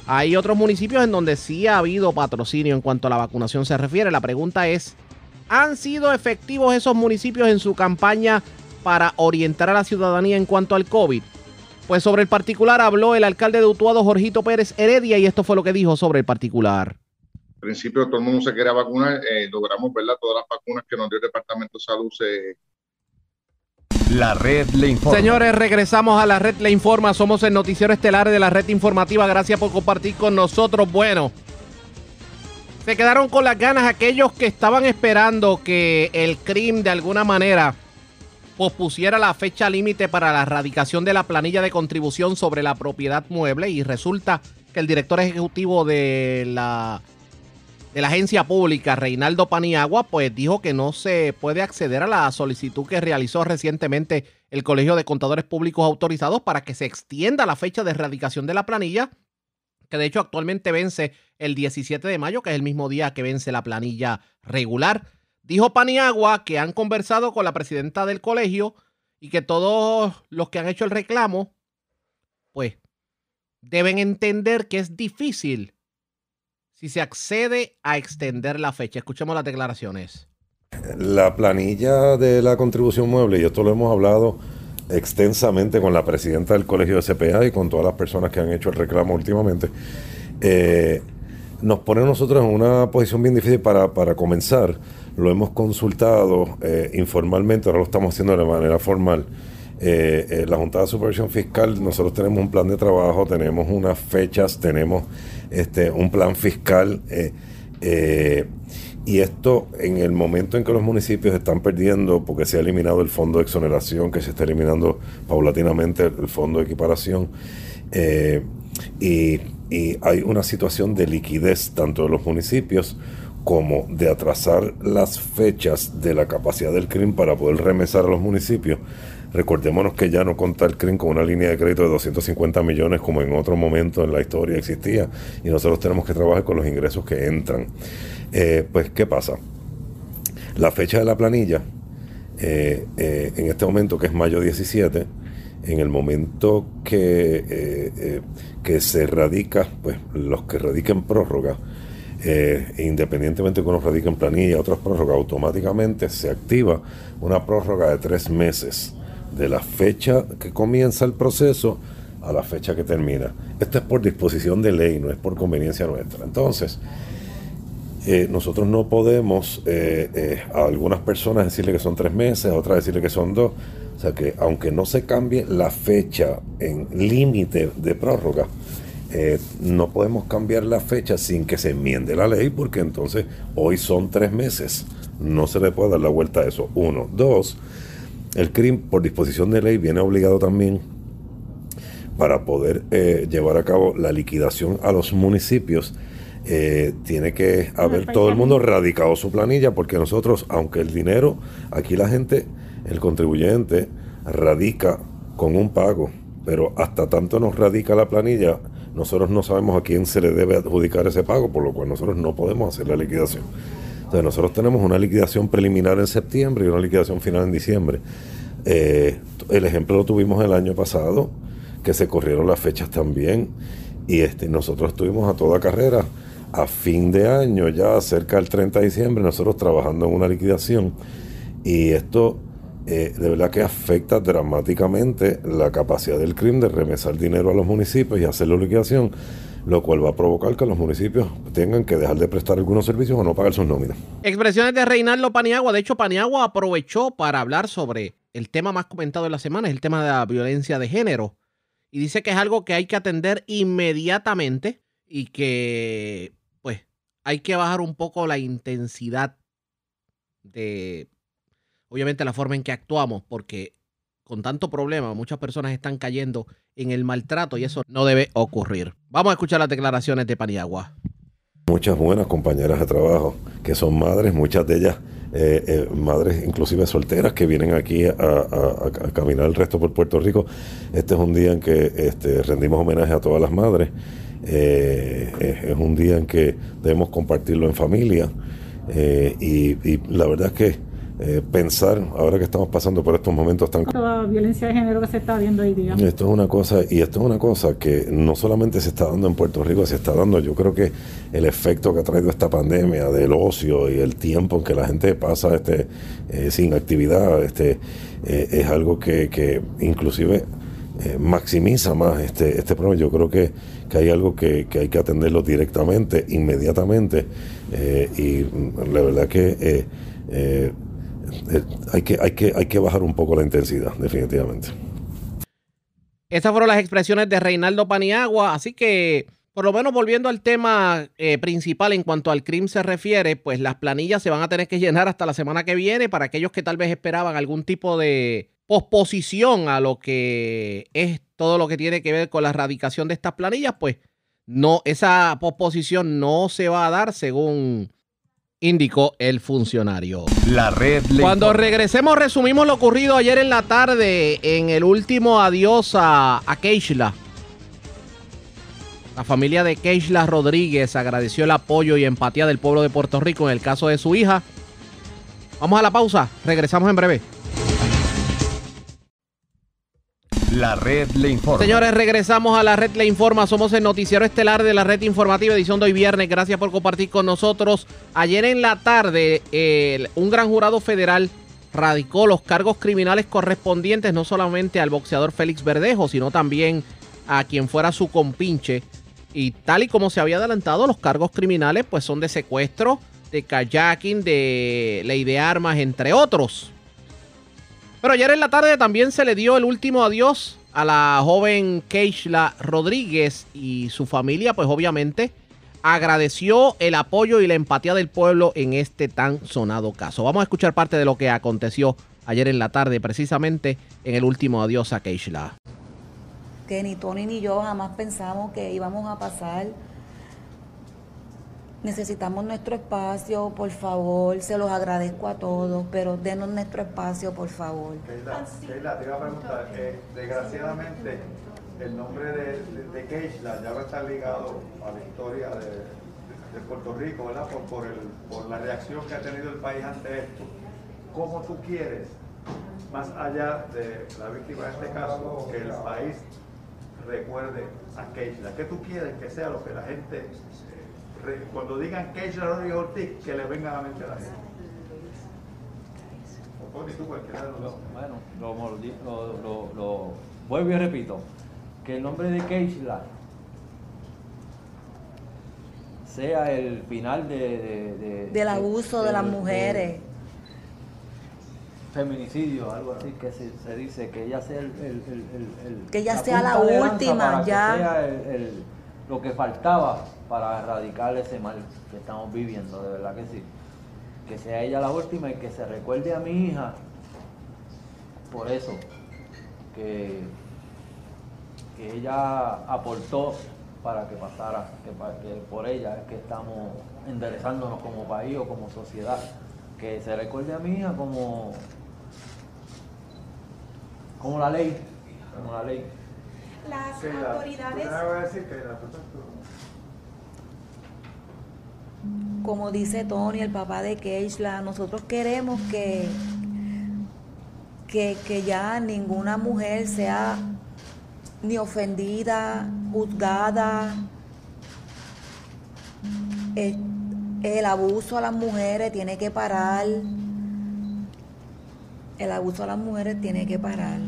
Hay otros municipios en donde sí ha habido patrocinio en cuanto a la vacunación se refiere. La pregunta es, ¿han sido efectivos esos municipios en su campaña para orientar a la ciudadanía en cuanto al COVID? Pues sobre el particular habló el alcalde de Utuado, Jorgito Pérez Heredia, y esto fue lo que dijo sobre el particular. Al principio todo el mundo se quería vacunar, eh, logramos, ¿verdad? Todas las vacunas que nos dio el Departamento de Salud se... La red le informa. Señores, regresamos a la red le informa. Somos el noticiero estelar de la red informativa. Gracias por compartir con nosotros. Bueno, se quedaron con las ganas aquellos que estaban esperando que el CRIM de alguna manera pospusiera la fecha límite para la erradicación de la planilla de contribución sobre la propiedad mueble y resulta que el director ejecutivo de la de la agencia pública, Reinaldo Paniagua, pues dijo que no se puede acceder a la solicitud que realizó recientemente el Colegio de Contadores Públicos Autorizados para que se extienda la fecha de erradicación de la planilla, que de hecho actualmente vence el 17 de mayo, que es el mismo día que vence la planilla regular. Dijo Paniagua que han conversado con la presidenta del colegio y que todos los que han hecho el reclamo, pues, deben entender que es difícil si se accede a extender la fecha. Escuchemos las declaraciones. La planilla de la contribución mueble, y esto lo hemos hablado extensamente con la presidenta del colegio de CPA y con todas las personas que han hecho el reclamo últimamente, eh, nos pone a nosotros en una posición bien difícil para, para comenzar lo hemos consultado eh, informalmente, ahora lo estamos haciendo de manera formal. Eh, eh, la Junta de Supervisión Fiscal, nosotros tenemos un plan de trabajo, tenemos unas fechas, tenemos este, un plan fiscal. y esto en el momento en que los municipios están perdiendo, porque se ha eliminado el fondo de exoneración, que se está eliminando paulatinamente el fondo de equiparación, y, y hay una situación de liquidez tanto de los municipios como de atrasar las fechas de la capacidad del CRIM para poder remesar a los municipios. Recordémonos que ya no conta el CRIM con una línea de crédito de 250 millones como en otro momento en la historia existía y nosotros tenemos que trabajar con los ingresos que entran. Eh, pues, ¿qué pasa? La fecha de la planilla, eh, eh, en este momento que es mayo 17, en el momento que, que se radica, pues los que radiquen prórroga, eh, independientemente que uno radique en planilla, otras prórrogas, automáticamente se activa una prórroga de tres meses de la fecha que comienza el proceso a la fecha que termina. Esto es por disposición de ley, no es por conveniencia nuestra. Entonces, eh, nosotros no podemos eh, a algunas personas decirle que son tres meses, a otras decirle que son dos. O sea que aunque no se cambie la fecha en límite de prórroga, eh, no podemos cambiar la fecha sin que se enmiende la ley, porque entonces hoy son tres meses. No se le puede dar la vuelta a eso. Uno. Dos, el CRIM, por disposición de ley, viene obligado también para poder eh, llevar a cabo la liquidación a los municipios. Eh, tiene que haber todo el mundo radicado su planilla, porque nosotros, aunque el dinero, aquí la gente, el contribuyente, radica con un pago, pero hasta tanto nos radica la planilla, nosotros no sabemos a quién se le debe adjudicar ese pago, por lo cual nosotros no podemos hacer la liquidación. Entonces nosotros tenemos una liquidación preliminar en septiembre y una liquidación final en diciembre. Eh, el ejemplo lo tuvimos el año pasado, que se corrieron las fechas también, y este, nosotros estuvimos a toda carrera a fin de año, ya cerca del 30 de diciembre, nosotros trabajando en una liquidación, y esto eh, de verdad que afecta dramáticamente la capacidad del crimen de remesar dinero a los municipios y hacer la liquidación, lo cual va a provocar que los municipios tengan que dejar de prestar algunos servicios o no pagar sus nóminas. Expresiones de Reinaldo Paniagua. De hecho, Paniagua aprovechó para hablar sobre el tema más comentado de la semana, es el tema de la violencia de género. Y dice que es algo que hay que atender inmediatamente y que, pues, hay que bajar un poco la intensidad de obviamente la forma en que actuamos, porque con tanto problema muchas personas están cayendo en el maltrato y eso no debe ocurrir. Vamos a escuchar las declaraciones de Paniagua. Muchas buenas compañeras de trabajo que son madres, muchas de ellas eh, eh, madres inclusive solteras que vienen aquí a, caminar el resto por Puerto Rico. Este es un día en que este, rendimos homenaje a todas las madres. Eh, es un día en que debemos compartirlo en familia. y la verdad es que eh, pensar, ahora que estamos pasando por estos momentos tan... Toda violencia de género que se está viendo hoy día. Esto es una cosa, y esto es una cosa que no solamente se está dando en Puerto Rico, se está dando, yo creo que el efecto que ha traído esta pandemia del ocio y el tiempo en que la gente pasa este eh, sin actividad, este eh, es algo que, que inclusive maximiza más este, este problema. Yo creo que, que hay algo que, que, hay que atenderlo directamente, inmediatamente, y la verdad que eh, hay, que, hay, que, hay que bajar un poco la intensidad, definitivamente. Estas fueron las expresiones de Reinaldo Paniagua, así que por lo menos volviendo al tema eh, principal en cuanto al crimen se refiere, pues las planillas se van a tener que llenar hasta la semana que viene para aquellos que tal vez esperaban algún tipo de posposición a lo que es todo lo que tiene que ver con la erradicación de estas planillas, pues no, esa posposición no se va a dar según indicó el funcionario. La red. Cuando regresemos resumimos lo ocurrido ayer en la tarde en el último adiós a, a Keishla. La familia de Keishla Rodríguez agradeció el apoyo y empatía del pueblo de Puerto Rico en el caso de su hija. Vamos a la pausa, regresamos en breve. La red le informa. Señores, regresamos a la red le informa. Somos el noticiero estelar de la red informativa, edición de hoy viernes. Gracias por compartir con nosotros. Ayer en la tarde, un gran jurado federal radicó los cargos criminales correspondientes no solamente al boxeador Félix Verdejo, sino también a quien fuera su compinche. Y tal y como se había adelantado, los cargos criminales pues son de secuestro, de kayaking, de ley de armas, entre otros. Pero ayer en la tarde también se le dio el último adiós a la joven Keishla Rodríguez y su familia, pues obviamente agradeció el apoyo y la empatía del pueblo en este tan sonado caso. Vamos a escuchar parte de lo que aconteció ayer en la tarde, precisamente en el último adiós a Keishla. Que ni Tony ni yo jamás pensamos que íbamos a pasar necesitamos nuestro espacio, por favor, se los agradezco a todos, pero denos nuestro espacio, por favor. Keila, te iba a preguntar, eh, desgraciadamente el nombre de, de, Keishla ya va a estar ligado a la historia de, Puerto Rico, ¿verdad? Por, por, por la reacción que ha tenido el país ante esto. ¿Cómo tú quieres, más allá de la víctima de este caso, que el país recuerde a Keishla? ¿Qué tú quieres que sea lo que la gente cuando digan es Rodríguez Ortiz, que le venga a la mente a la gente. Bueno, lo, lo, lo, vuelvo y repito, que el nombre de Keishla sea el final de, del abuso de, las mujeres. feminicidio, algo así que se, dice, que ella sea el... que ella sea la última, ya. Que sea el, lo que faltaba para erradicar ese mal que estamos viviendo, de verdad que sí. Que sea ella la última y que se recuerde a mi hija por eso, que, que ella aportó para que pasara, que, por ella es que estamos enderezándonos como país o como sociedad. Que se recuerde a mi hija como, como la ley, como la ley. Las autoridades como dice Tony, el papá de Keishla, nosotros queremos que, que, ya ninguna mujer sea ni ofendida, juzgada. El, el, abuso a las mujeres tiene que parar. El abuso a las mujeres tiene que parar.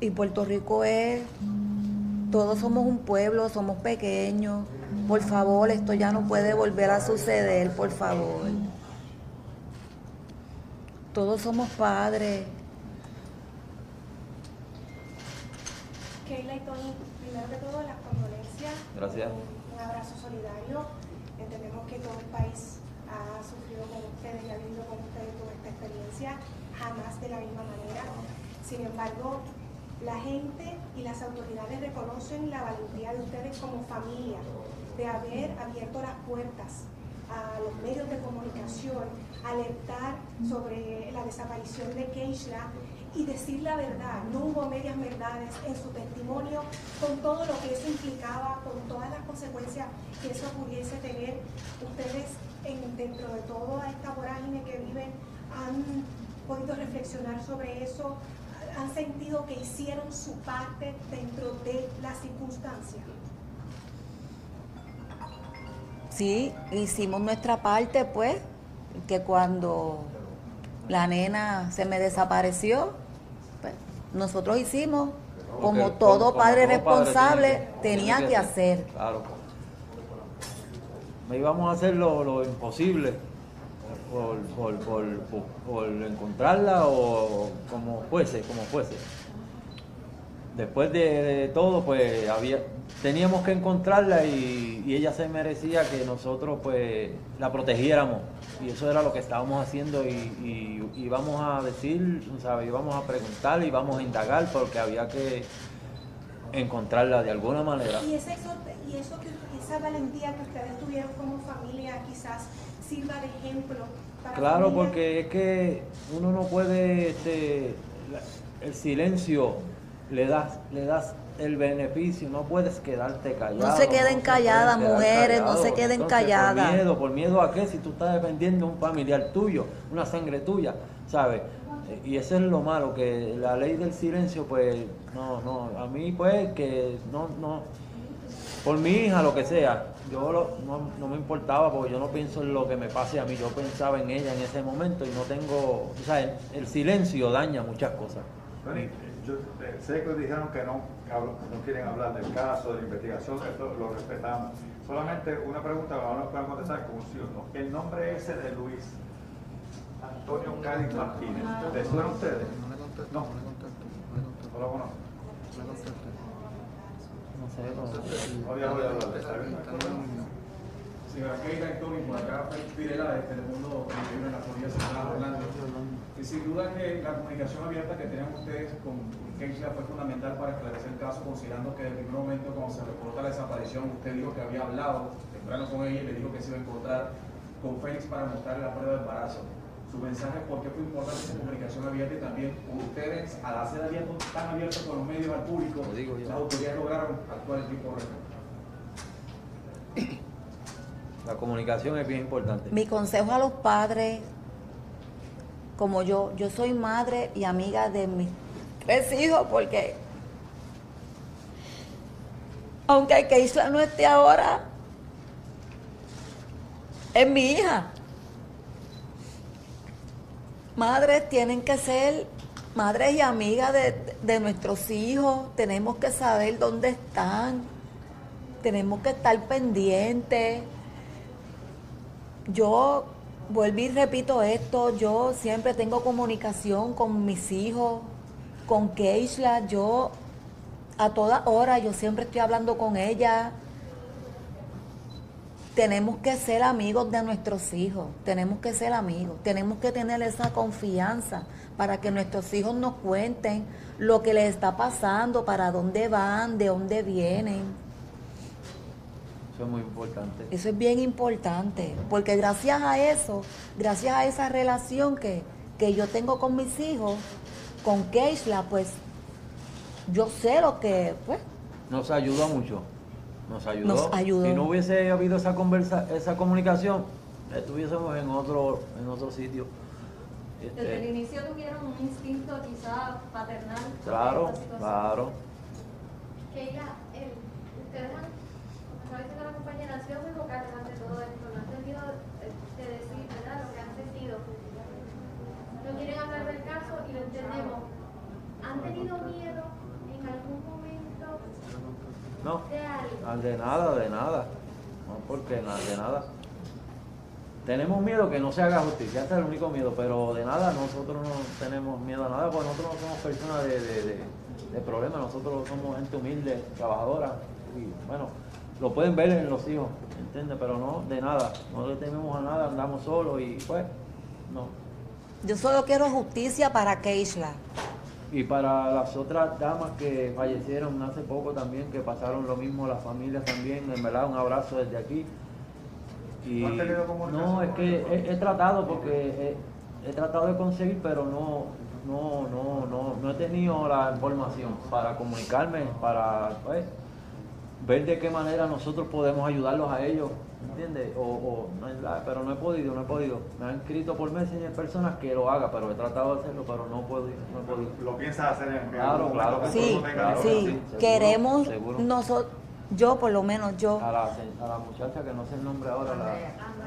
Y Puerto Rico es, todos somos un pueblo, somos pequeños por favor, esto ya no puede volver a suceder, por favor. Todos somos padres. Keila y Tony, primero de todo, las condolencias. Gracias. Un, abrazo solidario. Entendemos que todo el país ha sufrido con ustedes y ha vivido con ustedes toda esta experiencia, jamás de la misma manera. Sin embargo, la gente y las autoridades reconocen la valentía de ustedes como familia, de haber abierto las puertas a los medios de comunicación, alertar sobre la desaparición de Keishla y decir la verdad. No hubo medias verdades en su testimonio con todo lo que eso implicaba, con todas las consecuencias que eso pudiese tener. Ustedes, en, dentro de toda esta vorágine que viven, han podido reflexionar sobre eso, han sentido que hicieron su parte dentro de las circunstancias. Sí, hicimos nuestra parte, pues, que cuando la nena se me desapareció, pues, nosotros hicimos como, todo como- como padre responsable que- tenía que que hacer. Claro. Me íbamos a hacer lo, lo imposible por, por, por, por- por encontrarla o como fuese, como fuese. Después de, de todo, pues había, teníamos que encontrarla y, y ella se merecía que nosotros pues la protegiéramos. Y eso era lo que estábamos haciendo y, y, y íbamos a decir, ¿sabes? íbamos a preguntar y íbamos a indagar porque había que encontrarla de alguna manera. Y, ese, y eso que, esa valentía que ustedes tuvieron como familia quizás sirva de ejemplo para Claro, porque es que uno no puede, este, el silencio le das, le das el beneficio, no puedes quedarte callado. No se queden calladas, mujeres, no se queden Entonces, calladas. Por miedo, por miedo a qué, si tú estás defendiendo a un familiar tuyo, una sangre tuya, ¿sabes? Y eso es lo malo, que la ley del silencio, pues, no, no, a mí, pues, que no, no, por mi hija, lo que sea, yo lo- no, no me importaba porque yo no pienso en lo que me pase a mí, yo pensaba en ella en ese momento y no tengo, o sea, el, el silencio daña muchas cosas. Yo eh, sé que dijeron que no, que no quieren hablar del caso, de la investigación, esto lo respetamos. Solamente una pregunta que ahora pueden contestar con un sí o no. El nombre ese de Luis Antonio Cádiz Martínez, ¿le suena a ustedes? No, no lo conozco. No sé, no- No había oído hablar de. Señora Keira y Tony, por acá Pirela de Telemundo Telemundo en la Florida Central Orlando. Y sin duda que la comunicación abierta que tenían ustedes con Keisla fue fundamental para esclarecer el caso, considerando que desde el primer momento cuando se reporta la desaparición, usted dijo que había hablado temprano con ella y le dijo que se iba a encontrar con Félix para mostrarle la prueba de embarazo. Su mensaje, ¿por qué fue importante esa comunicación abierta y también ustedes, al hacer abierto, tan abiertos con los medios al público, las autoridades lograron actuar en tiempo récord? La comunicación es bien importante. Mi consejo a los padres, como yo, yo soy madre y amiga de mis tres hijos, porque aunque Keisla no esté ahora, es mi hija. Madres tienen que ser madres y amigas de, de nuestros hijos, tenemos que saber dónde están, tenemos que estar pendientes. Yo vuelvo y repito esto, yo siempre tengo comunicación con mis hijos, con Keishla, yo a toda hora, yo siempre estoy hablando con ella. Tenemos que ser amigos de nuestros hijos, tenemos que ser amigos, tenemos que tener esa confianza para que nuestros hijos nos cuenten lo que les está pasando, para dónde van, de dónde vienen. Eso es muy importante. Eso es bien importante, porque gracias a eso, gracias a esa relación que, que yo tengo con mis hijos, con Keishla, pues yo sé lo que, pues, Nos ayudó mucho. Nos ayudó. Nos ayudó. Si no hubiese habido esa conversa, esa comunicación, estuviésemos en otro, en otro sitio. Este, Desde el inicio tuvieron un instinto quizá paternal. claro, claro. Keila, ustedes han, como dice la compañera, han sido muy vocales ante todo esto, no han tenido eh, de decir, ¿verdad?, lo que han sentido. No quieren hablar del caso y lo entendemos. ¿Han tenido miedo en algún momento No, de algo? ah, de nada, de nada. No, porque nada, de nada. Tenemos miedo que no se haga justicia, ese es el único miedo, pero de nada, nosotros no tenemos miedo a nada, porque nosotros no somos personas de, de, de- de problemas, nosotros somos gente humilde, trabajadora, y bueno, lo pueden ver en los hijos, ¿entiendes? Pero no, de nada, no le tememos a nada, andamos solos y pues, no. yo solo quiero justicia para Keishla. Y para las otras damas que fallecieron hace poco también, que pasaron lo mismo, las familias también, en verdad un abrazo desde aquí. Y ¿No es que he tratado porque he, he tratado de conseguir, pero no, no, no, no, no he tenido la información para comunicarme, para, pues, ver de qué manera nosotros podemos ayudarlos a ellos, ¿entiendes? O, o no pero no he podido, no he podido. Me han escrito por Messenger personas que lo haga, pero he tratado de hacerlo, pero no puedo, no he podido. ¿Lo piensas hacer en Claro, claro. que Sí, no tenga sí, seguro, queremos nosotros, yo por lo menos yo, A la, a la muchacha que no sé el nombre ahora, la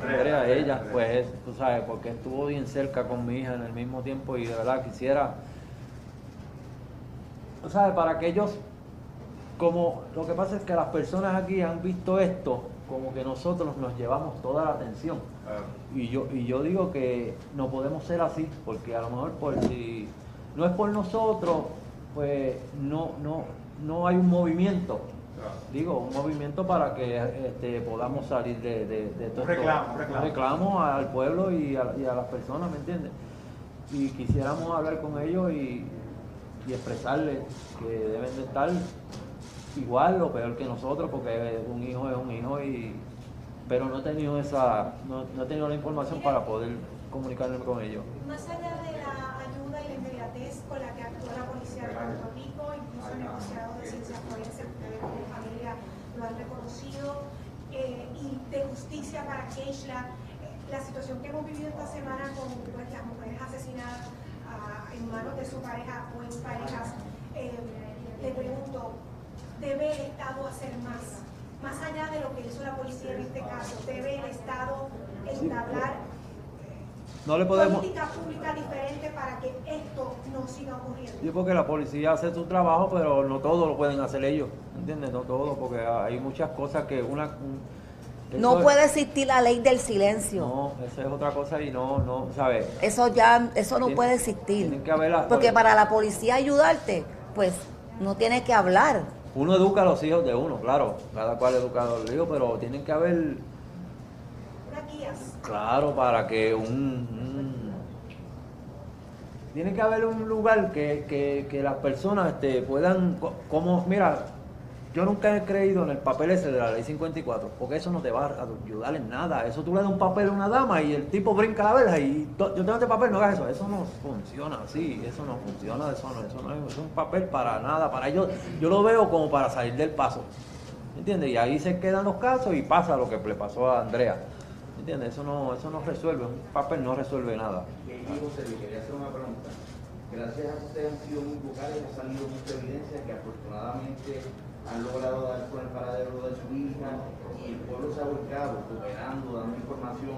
Andrea, ella, pues es, tú sabes, porque estuvo bien cerca con mi hija en el mismo tiempo y de verdad quisiera, tú sabes, para que ellos, como lo que pasa es que las personas aquí han visto esto, como que nosotros nos llevamos toda la atención. Y yo, y yo digo que no podemos ser así, porque a lo mejor por si no es por nosotros, pues no, no, no hay un movimiento. Digo, un movimiento para que este, podamos salir de, de, de todo Un reclamo, un reclamo. reclamo al pueblo y a, y a las personas, ¿me entiendes? Y quisiéramos hablar con ellos y, y expresarles que deben de estar igual o peor que nosotros, porque un hijo es un hijo y pero no he tenido esa, no, no he tenido la información para poder comunicarme con ellos. Más allá de la ayuda y la inmediatez con la que actúa la policía de Puerto Rico, incluso el negociado de ciencias forenses, ustedes como familia lo han reconocido, eh, y de justicia para Keishla, eh, la situación que hemos vivido esta semana con pues, las mujeres asesinadas ah, en manos de su pareja o en parejas, eh, pregunto, ¿debe el Estado hacer más? Más allá de lo que hizo la policía en este caso, ¿debe el Estado entablar No le podemos, política pública diferente para que esto no siga ocurriendo. yo porque la policía hace su trabajo, pero no todo lo pueden hacer ellos, ¿entiendes? No todo, porque hay muchas cosas que una... un- no puede existir la ley del silencio. No, eso es otra cosa y no, no, ¿sabes? Eso ya, eso no Tiene- puede existir. Tienen que haber las- Porque para la policía ayudarte, pues no tiene que hablar. Uno educa a los hijos de uno, claro, cada cual educa a los hijos, pero tienen que haber, claro, para que un... un- tiene que haber un lugar que, que, que las personas este, puedan, co- como, mira, yo nunca he creído en el papel ese de la ley 54, porque eso no te va a ayudar en nada. Eso tú le das un papel a una dama y el tipo brinca la verja y yo tengo este papel, no hagas eso. Eso no funciona así, eso no funciona, eso no, eso no es, un papel para nada. Para ellos, yo lo veo como para salir del paso. ¿Entiendes? Y ahí se quedan los casos y pasa lo que le pasó a Andrea. ¿Entiendes? Eso no, eso no resuelve, un papel no resuelve nada. José, le quería hacer una pregunta. Gracias a ustedes han sido muy vocales, ha salido mucha evidencia que afortunadamente han logrado dar con el paradero de su hija y el pueblo se ha volcado, cooperando, dando información.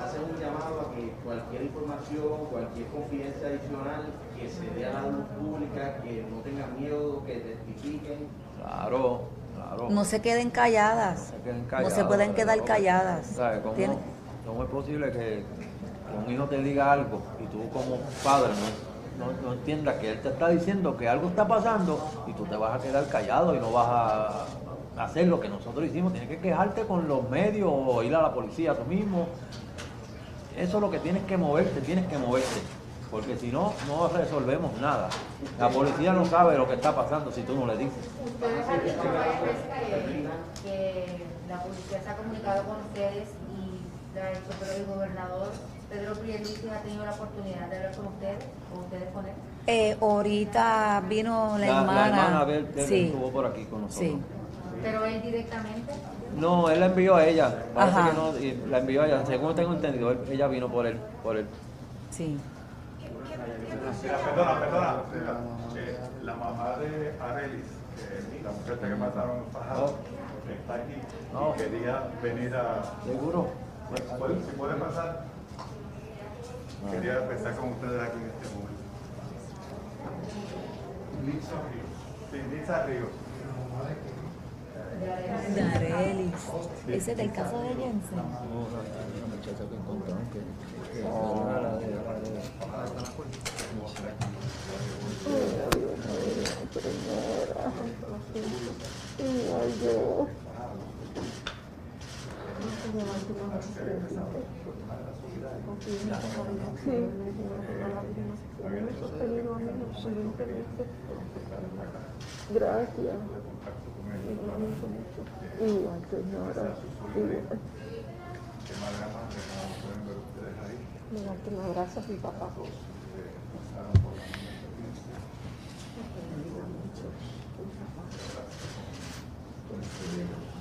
Hacen un llamado a que cualquier información, cualquier confidencia adicional que se dé a la luz pública, que no tengan miedo, que testifiquen. Claro, claro. No se queden calladas. queden No se pueden quedar ¿no? calladas. ¿Sabes? ¿Cómo, cómo es posible que, que un hijo te diga algo y tú como padre no, no, no que él te está diciendo que algo está pasando y tú te vas a quedar callado y no vas a hacer lo que nosotros hicimos? Tienes que quejarte con los medios o ir a la policía tú mismo. Eso es lo que tienes que moverte, tienes que moverte. Porque si no, no resolvemos nada. La policía no sabe lo que está pasando si tú no le dices. Ustedes han dicho que la policía se ha comunicado con ustedes y la ha hecho, pero el gobernador Pedro Pierluisi ha tenido la oportunidad de hablar con ustedes, con ustedes con él. Eh, ahorita vino la, La, hermana. la hermana de él, sí, estuvo por aquí con nosotros. sí. Pero él directamente. No, él la envió a ella. Parece Ajá. que no, y la envió a ella. Según tengo entendido, él- ella vino por él. Por él. Sí. Mira, perdona, perdona. Eh, la mamá de Arelis, la muchacha que mataron en Fajardo, está aquí Oh. y quería venir a. ¿Seguro? ¿Puede- ¿Si puede pasar? Quería empezar con ustedes aquí en este momento. Lisa Ríos. Sí, Lisa Ríos. Darelis. Ese es del caso de Jensen. Muchacha que encontraron que, que Gracias. Igual, señora. Igual. Que me abraza mi papá. ustedes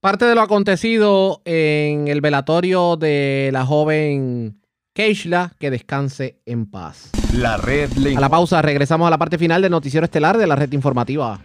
Parte de lo acontecido en el velatorio de la joven Keishla, que descanse en paz. La red le A la pausa, regresamos a la parte final del noticiero estelar de la red informativa.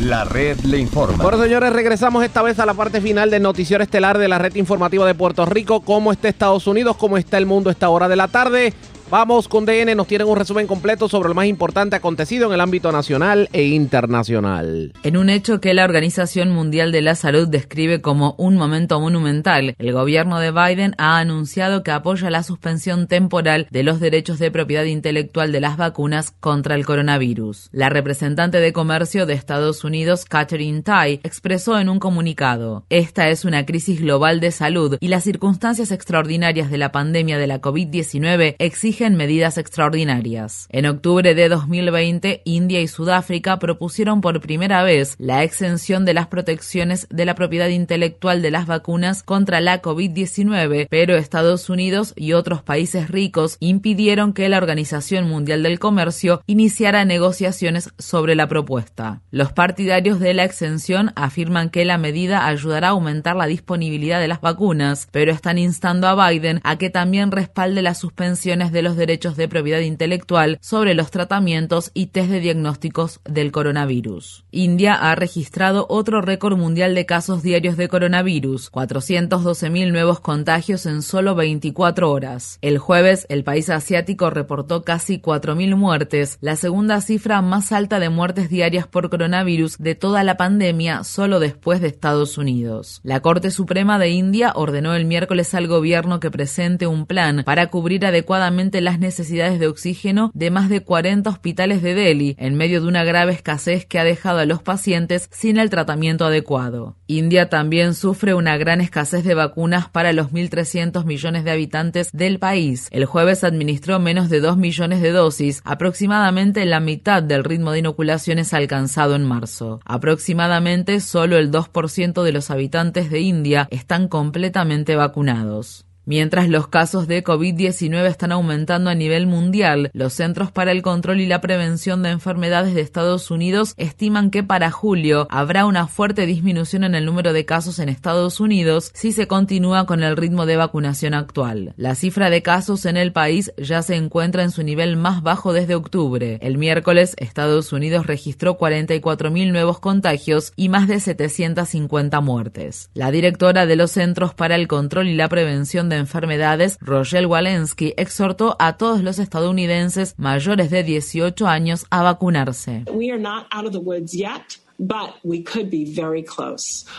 La red le informa. Bueno, señores, regresamos esta vez a la parte final del noticiero estelar de la red informativa de Puerto Rico. ¿Cómo está Estados Unidos? ¿Cómo está el mundo a esta hora de la tarde? Vamos con DN, nos tienen un resumen completo sobre lo más importante acontecido en el ámbito nacional e internacional. En un hecho que la Organización Mundial de la Salud describe como un momento monumental, el gobierno de Biden ha anunciado que apoya la suspensión temporal de los derechos de propiedad intelectual de las vacunas contra el coronavirus. La representante de comercio de Estados Unidos, Catherine Tai, expresó en un comunicado, esta es una crisis global de salud y las circunstancias extraordinarias de la pandemia de la COVID-19 exigen medidas extraordinarias. En octubre de 2020, India y Sudáfrica propusieron por primera vez la exención de las protecciones de la propiedad intelectual de las vacunas contra la COVID-19, pero Estados Unidos y otros países ricos impidieron que la Organización Mundial del Comercio iniciara negociaciones sobre la propuesta. Los partidarios de la exención afirman que la medida ayudará a aumentar la disponibilidad de las vacunas, pero están instando a Biden a que también respalde las suspensiones de los derechos de propiedad intelectual sobre los tratamientos y test de diagnósticos del coronavirus. India ha registrado otro récord mundial de casos diarios de coronavirus, 412.000 nuevos contagios en solo 24 horas. El jueves, el país asiático reportó casi 4.000 muertes, la segunda cifra más alta de muertes diarias por coronavirus de toda la pandemia, solo después de Estados Unidos. La Corte Suprema de India ordenó el miércoles al gobierno que presente un plan para cubrir adecuadamente las necesidades de oxígeno de más de 40 hospitales de Delhi, en medio de una grave escasez que ha dejado a los pacientes sin el tratamiento adecuado. India también sufre una gran escasez de vacunas para los 1.300 millones de habitantes del país. El jueves administró menos de 2 millones de dosis, aproximadamente la mitad del ritmo de inoculaciones alcanzado en marzo. Aproximadamente solo el 2% de los habitantes de India están completamente vacunados. Mientras los casos de COVID-19 están aumentando a nivel mundial, los Centros para el Control y la Prevención de Enfermedades de Estados Unidos estiman que para julio habrá una fuerte disminución en el número de casos en Estados Unidos si se continúa con el ritmo de vacunación actual. La cifra de casos en el país ya se encuentra en su nivel más bajo desde octubre. El miércoles, Estados Unidos registró 44.000 nuevos contagios y más de 750 muertes. La directora de los Centros para el Control y la Prevención de Enfermedades, Rochelle Walensky, exhortó a todos los estadounidenses mayores de 18 años a vacunarse.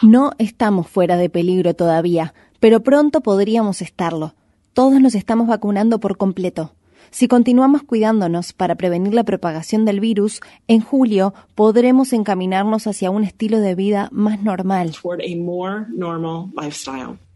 No estamos fuera de peligro todavía, pero pronto podríamos estarlo. Todos nos estamos vacunando por completo. Si continuamos cuidándonos para prevenir la propagación del virus, en julio podremos encaminarnos hacia un estilo de vida más normal.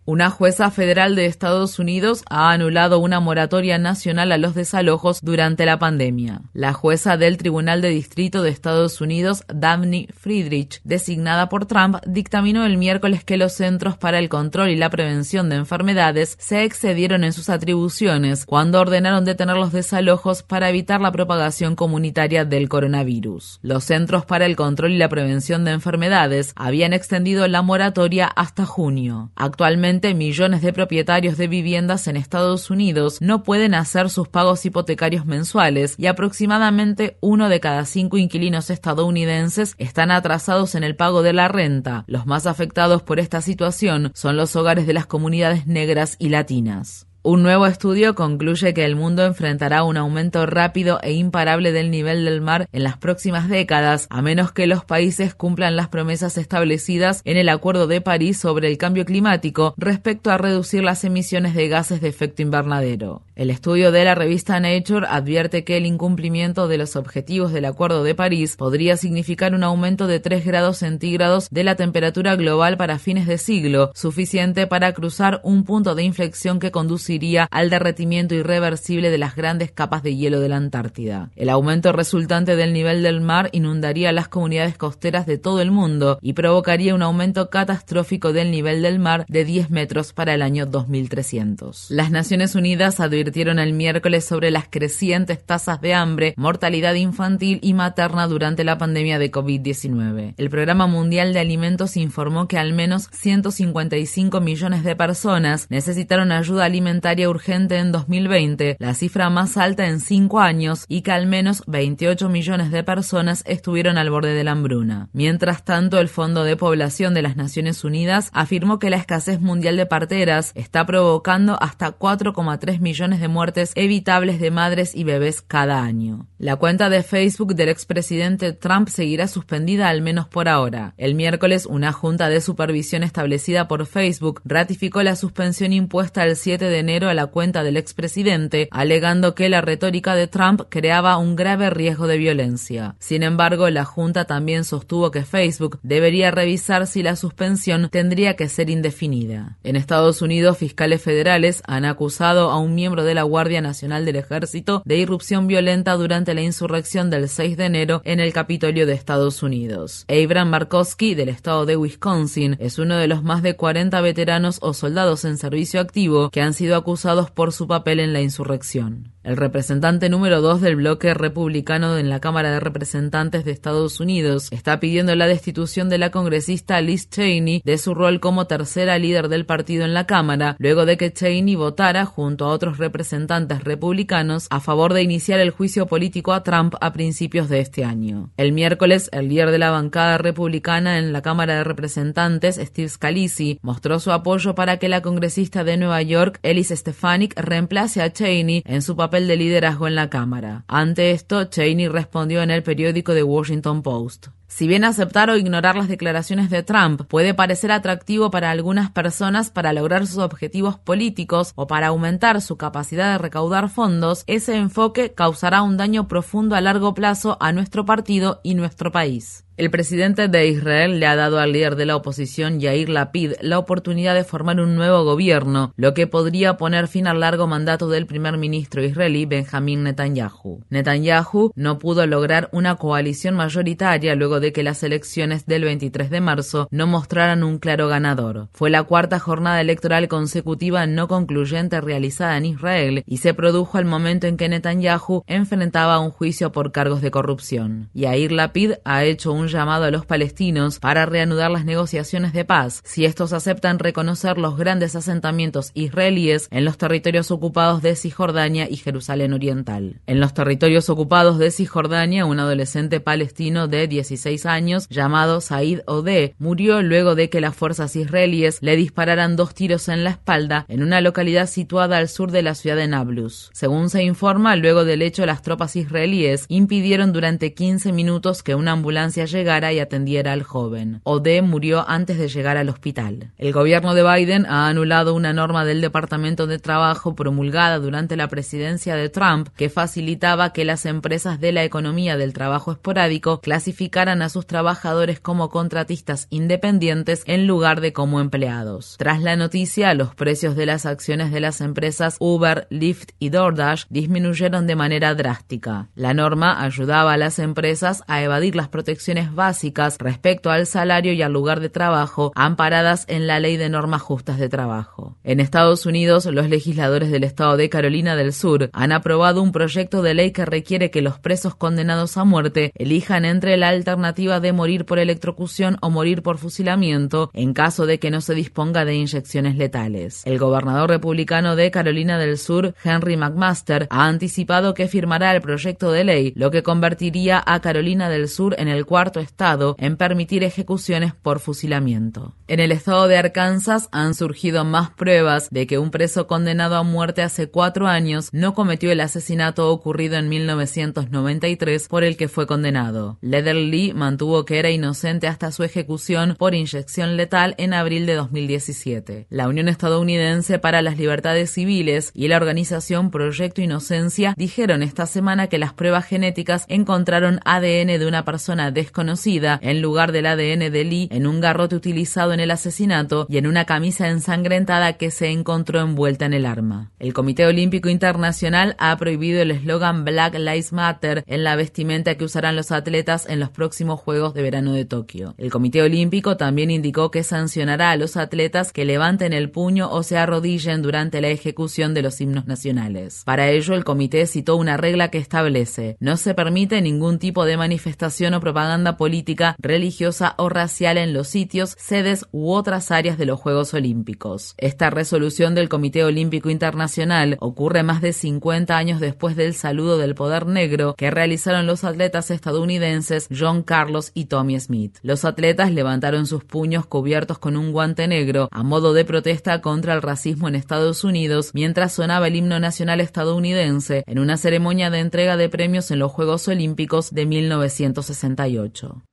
Una jueza federal de Estados Unidos ha anulado una moratoria nacional a los desalojos durante la pandemia. La jueza del Tribunal de Distrito de Estados Unidos, Daphne Friedrich, designada por Trump, dictaminó el miércoles que los Centros para el Control y la Prevención de Enfermedades se excedieron en sus atribuciones cuando ordenaron detener los desalojos para evitar la propagación comunitaria del coronavirus. Los Centros para el Control y la Prevención de Enfermedades habían extendido la moratoria hasta junio. Actualmente, millones de propietarios de viviendas en Estados Unidos no pueden hacer sus pagos hipotecarios mensuales y aproximadamente uno de cada cinco inquilinos estadounidenses están atrasados en el pago de la renta. Los más afectados por esta situación son los hogares de las comunidades negras y latinas. Un nuevo estudio concluye que el mundo enfrentará un aumento rápido e imparable del nivel del mar en las próximas décadas, a menos que los países cumplan las promesas establecidas en el Acuerdo de París sobre el cambio climático respecto a reducir las emisiones de gases de efecto invernadero. El estudio de la revista Nature advierte que el incumplimiento de los objetivos del Acuerdo de París podría significar un aumento de 3 grados centígrados de la temperatura global para fines de siglo, suficiente para cruzar un punto de inflexión que conduciría al derretimiento irreversible de las grandes capas de hielo de la Antártida. El aumento resultante del nivel del mar inundaría las comunidades costeras de todo el mundo y provocaría un aumento catastrófico del nivel del mar de 10 metros para el año 2300. Las Naciones Unidas advirtieron el miércoles sobre las crecientes tasas de hambre, mortalidad infantil y materna durante la pandemia de COVID-19. El Programa Mundial de Alimentos informó que al menos 155 millones de personas necesitaron ayuda alimentaria urgente en 2020, la cifra más alta en cinco años, y que al menos 28 millones de personas estuvieron al borde de la hambruna. Mientras tanto, el Fondo de Población de las Naciones Unidas afirmó que la escasez mundial de parteras está provocando hasta 4,3 millones de muertes evitables de madres y bebés cada año. La cuenta de Facebook del expresidente Trump seguirá suspendida al menos por ahora. El miércoles, una junta de supervisión establecida por Facebook ratificó la suspensión impuesta el 7 de enero a la cuenta del expresidente, alegando que la retórica de Trump creaba un grave riesgo de violencia. Sin embargo, la junta también sostuvo que Facebook debería revisar si la suspensión tendría que ser indefinida. En Estados Unidos, fiscales federales han acusado a un miembro de la Guardia Nacional del Ejército de irrupción violenta durante la insurrección del 6 de enero en el Capitolio de Estados Unidos. Abraham Markowski, del estado de Wisconsin, es uno de los más de 40 veteranos o soldados en servicio activo que han sido acusados por su papel en la insurrección. El representante número 2 del bloque republicano en la Cámara de Representantes de Estados Unidos está pidiendo la destitución de la congresista Liz Cheney de su rol como tercera líder del partido en la Cámara, luego de que Cheney votara, junto a otros representantes republicanos, a favor de iniciar el juicio político a Trump a principios de este año. El miércoles, el líder de la bancada republicana en la Cámara de Representantes, Steve Scalise, mostró su apoyo para que la congresista de Nueva York, Elise Stefanik, reemplace a Cheney en su papel de liderazgo en la Cámara. Ante esto, Cheney respondió en el periódico The Washington Post. Si bien aceptar o ignorar las declaraciones de Trump puede parecer atractivo para algunas personas para lograr sus objetivos políticos o para aumentar su capacidad de recaudar fondos, ese enfoque causará un daño profundo a largo plazo a nuestro partido y nuestro país. El presidente de Israel le ha dado al líder de la oposición, Yair Lapid, la oportunidad de formar un nuevo gobierno, lo que podría poner fin al largo mandato del primer ministro israelí Benjamin Netanyahu. Netanyahu no pudo lograr una coalición mayoritaria luego de que las elecciones del 23 de marzo no mostraran un claro ganador. Fue la cuarta jornada electoral consecutiva no concluyente realizada en Israel y se produjo al momento en que Netanyahu enfrentaba un juicio por cargos de corrupción. Yair Lapid ha hecho un llamado a los palestinos para reanudar las negociaciones de paz si estos aceptan reconocer los grandes asentamientos israelíes en los territorios ocupados de Cisjordania y Jerusalén Oriental. En los territorios ocupados de Cisjordania, un adolescente palestino de 16 años llamado Said Ode murió luego de que las fuerzas israelíes le dispararan dos tiros en la espalda en una localidad situada al sur de la ciudad de Nablus. Según se informa, luego del hecho las tropas israelíes impidieron durante 15 minutos que una ambulancia llegara y atendiera al joven. Ode murió antes de llegar al hospital. El gobierno de Biden ha anulado una norma del Departamento de Trabajo promulgada durante la presidencia de Trump que facilitaba que las empresas de la economía del trabajo esporádico clasificaran a sus trabajadores como contratistas independientes en lugar de como empleados. Tras la noticia, los precios de las acciones de las empresas Uber, Lyft y DoorDash disminuyeron de manera drástica. La norma ayudaba a las empresas a evadir las protecciones básicas respecto al salario y al lugar de trabajo amparadas en la Ley de Normas Justas de Trabajo. En Estados Unidos, los legisladores del estado de Carolina del Sur han aprobado un proyecto de ley que requiere que los presos condenados a muerte elijan entre la alternativa de morir por electrocución o morir por fusilamiento en caso de que no se disponga de inyecciones letales. El gobernador republicano de Carolina del Sur, Henry McMaster, ha anticipado que firmará el proyecto de ley, lo que convertiría a Carolina del Sur en el cuarto estado en permitir ejecuciones por fusilamiento. En el estado de Arkansas han surgido más pruebas de que un preso condenado a muerte hace cuatro años no cometió el asesinato ocurrido en 1993 por el que fue condenado. Leather Lee mantuvo que era inocente hasta su ejecución por inyección letal en abril de 2017. La Unión Estadounidense para las Libertades Civiles y la organización Proyecto Inocencia dijeron esta semana que las pruebas genéticas encontraron ADN de una persona desconocida en lugar del ADN de Lee en un garrote utilizado en el asesinato y en una camisa ensangrentada que se encontró envuelta en el arma. El Comité Olímpico Internacional ha prohibido el eslogan Black Lives Matter en la vestimenta que usarán los atletas en los Juegos de Verano de Tokio. El Comité Olímpico también indicó que sancionará a los atletas que levanten el puño o se arrodillen durante la ejecución de los himnos nacionales. Para ello, el comité citó una regla que establece no se permite ningún tipo de manifestación o propaganda política, religiosa o racial en los sitios, sedes u otras áreas de los Juegos Olímpicos. Esta resolución del Comité Olímpico Internacional ocurre más de 50 años después del saludo del poder negro que realizaron los atletas estadounidenses John Carlos y Tommy Smith. Los atletas levantaron sus puños cubiertos con un guante negro a modo de protesta contra el racismo en Estados Unidos mientras sonaba el himno nacional estadounidense en una ceremonia de entrega de premios en los Juegos Olímpicos de 1968.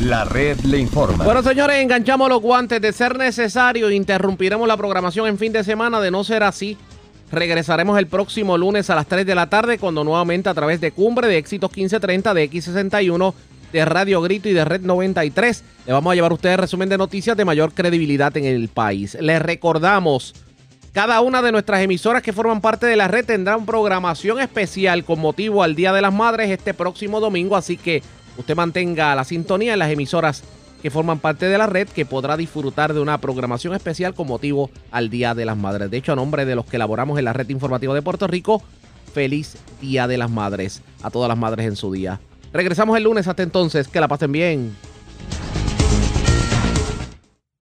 La red le informa. Bueno, señores, enganchamos los guantes. De ser necesario, interrumpiremos la programación en fin de semana. De no ser así, regresaremos el próximo lunes a las 3 de la tarde, cuando nuevamente a través de Cumbre de Éxitos 1530, de X61, de Radio Grito y de Red 93, le vamos a llevar a ustedes resumen de noticias de mayor credibilidad en el país. Les recordamos. Cada una de nuestras emisoras que forman parte de la red tendrán programación especial con motivo al Día de las Madres este próximo domingo, así que usted mantenga la sintonía en las emisoras que forman parte de la red que podrá disfrutar de una programación especial con motivo al Día de las Madres. De hecho, a nombre de los que elaboramos en la red informativa de Puerto Rico, feliz Día de las Madres a todas las madres en su día. Regresamos el lunes, hasta entonces, que la pasen bien.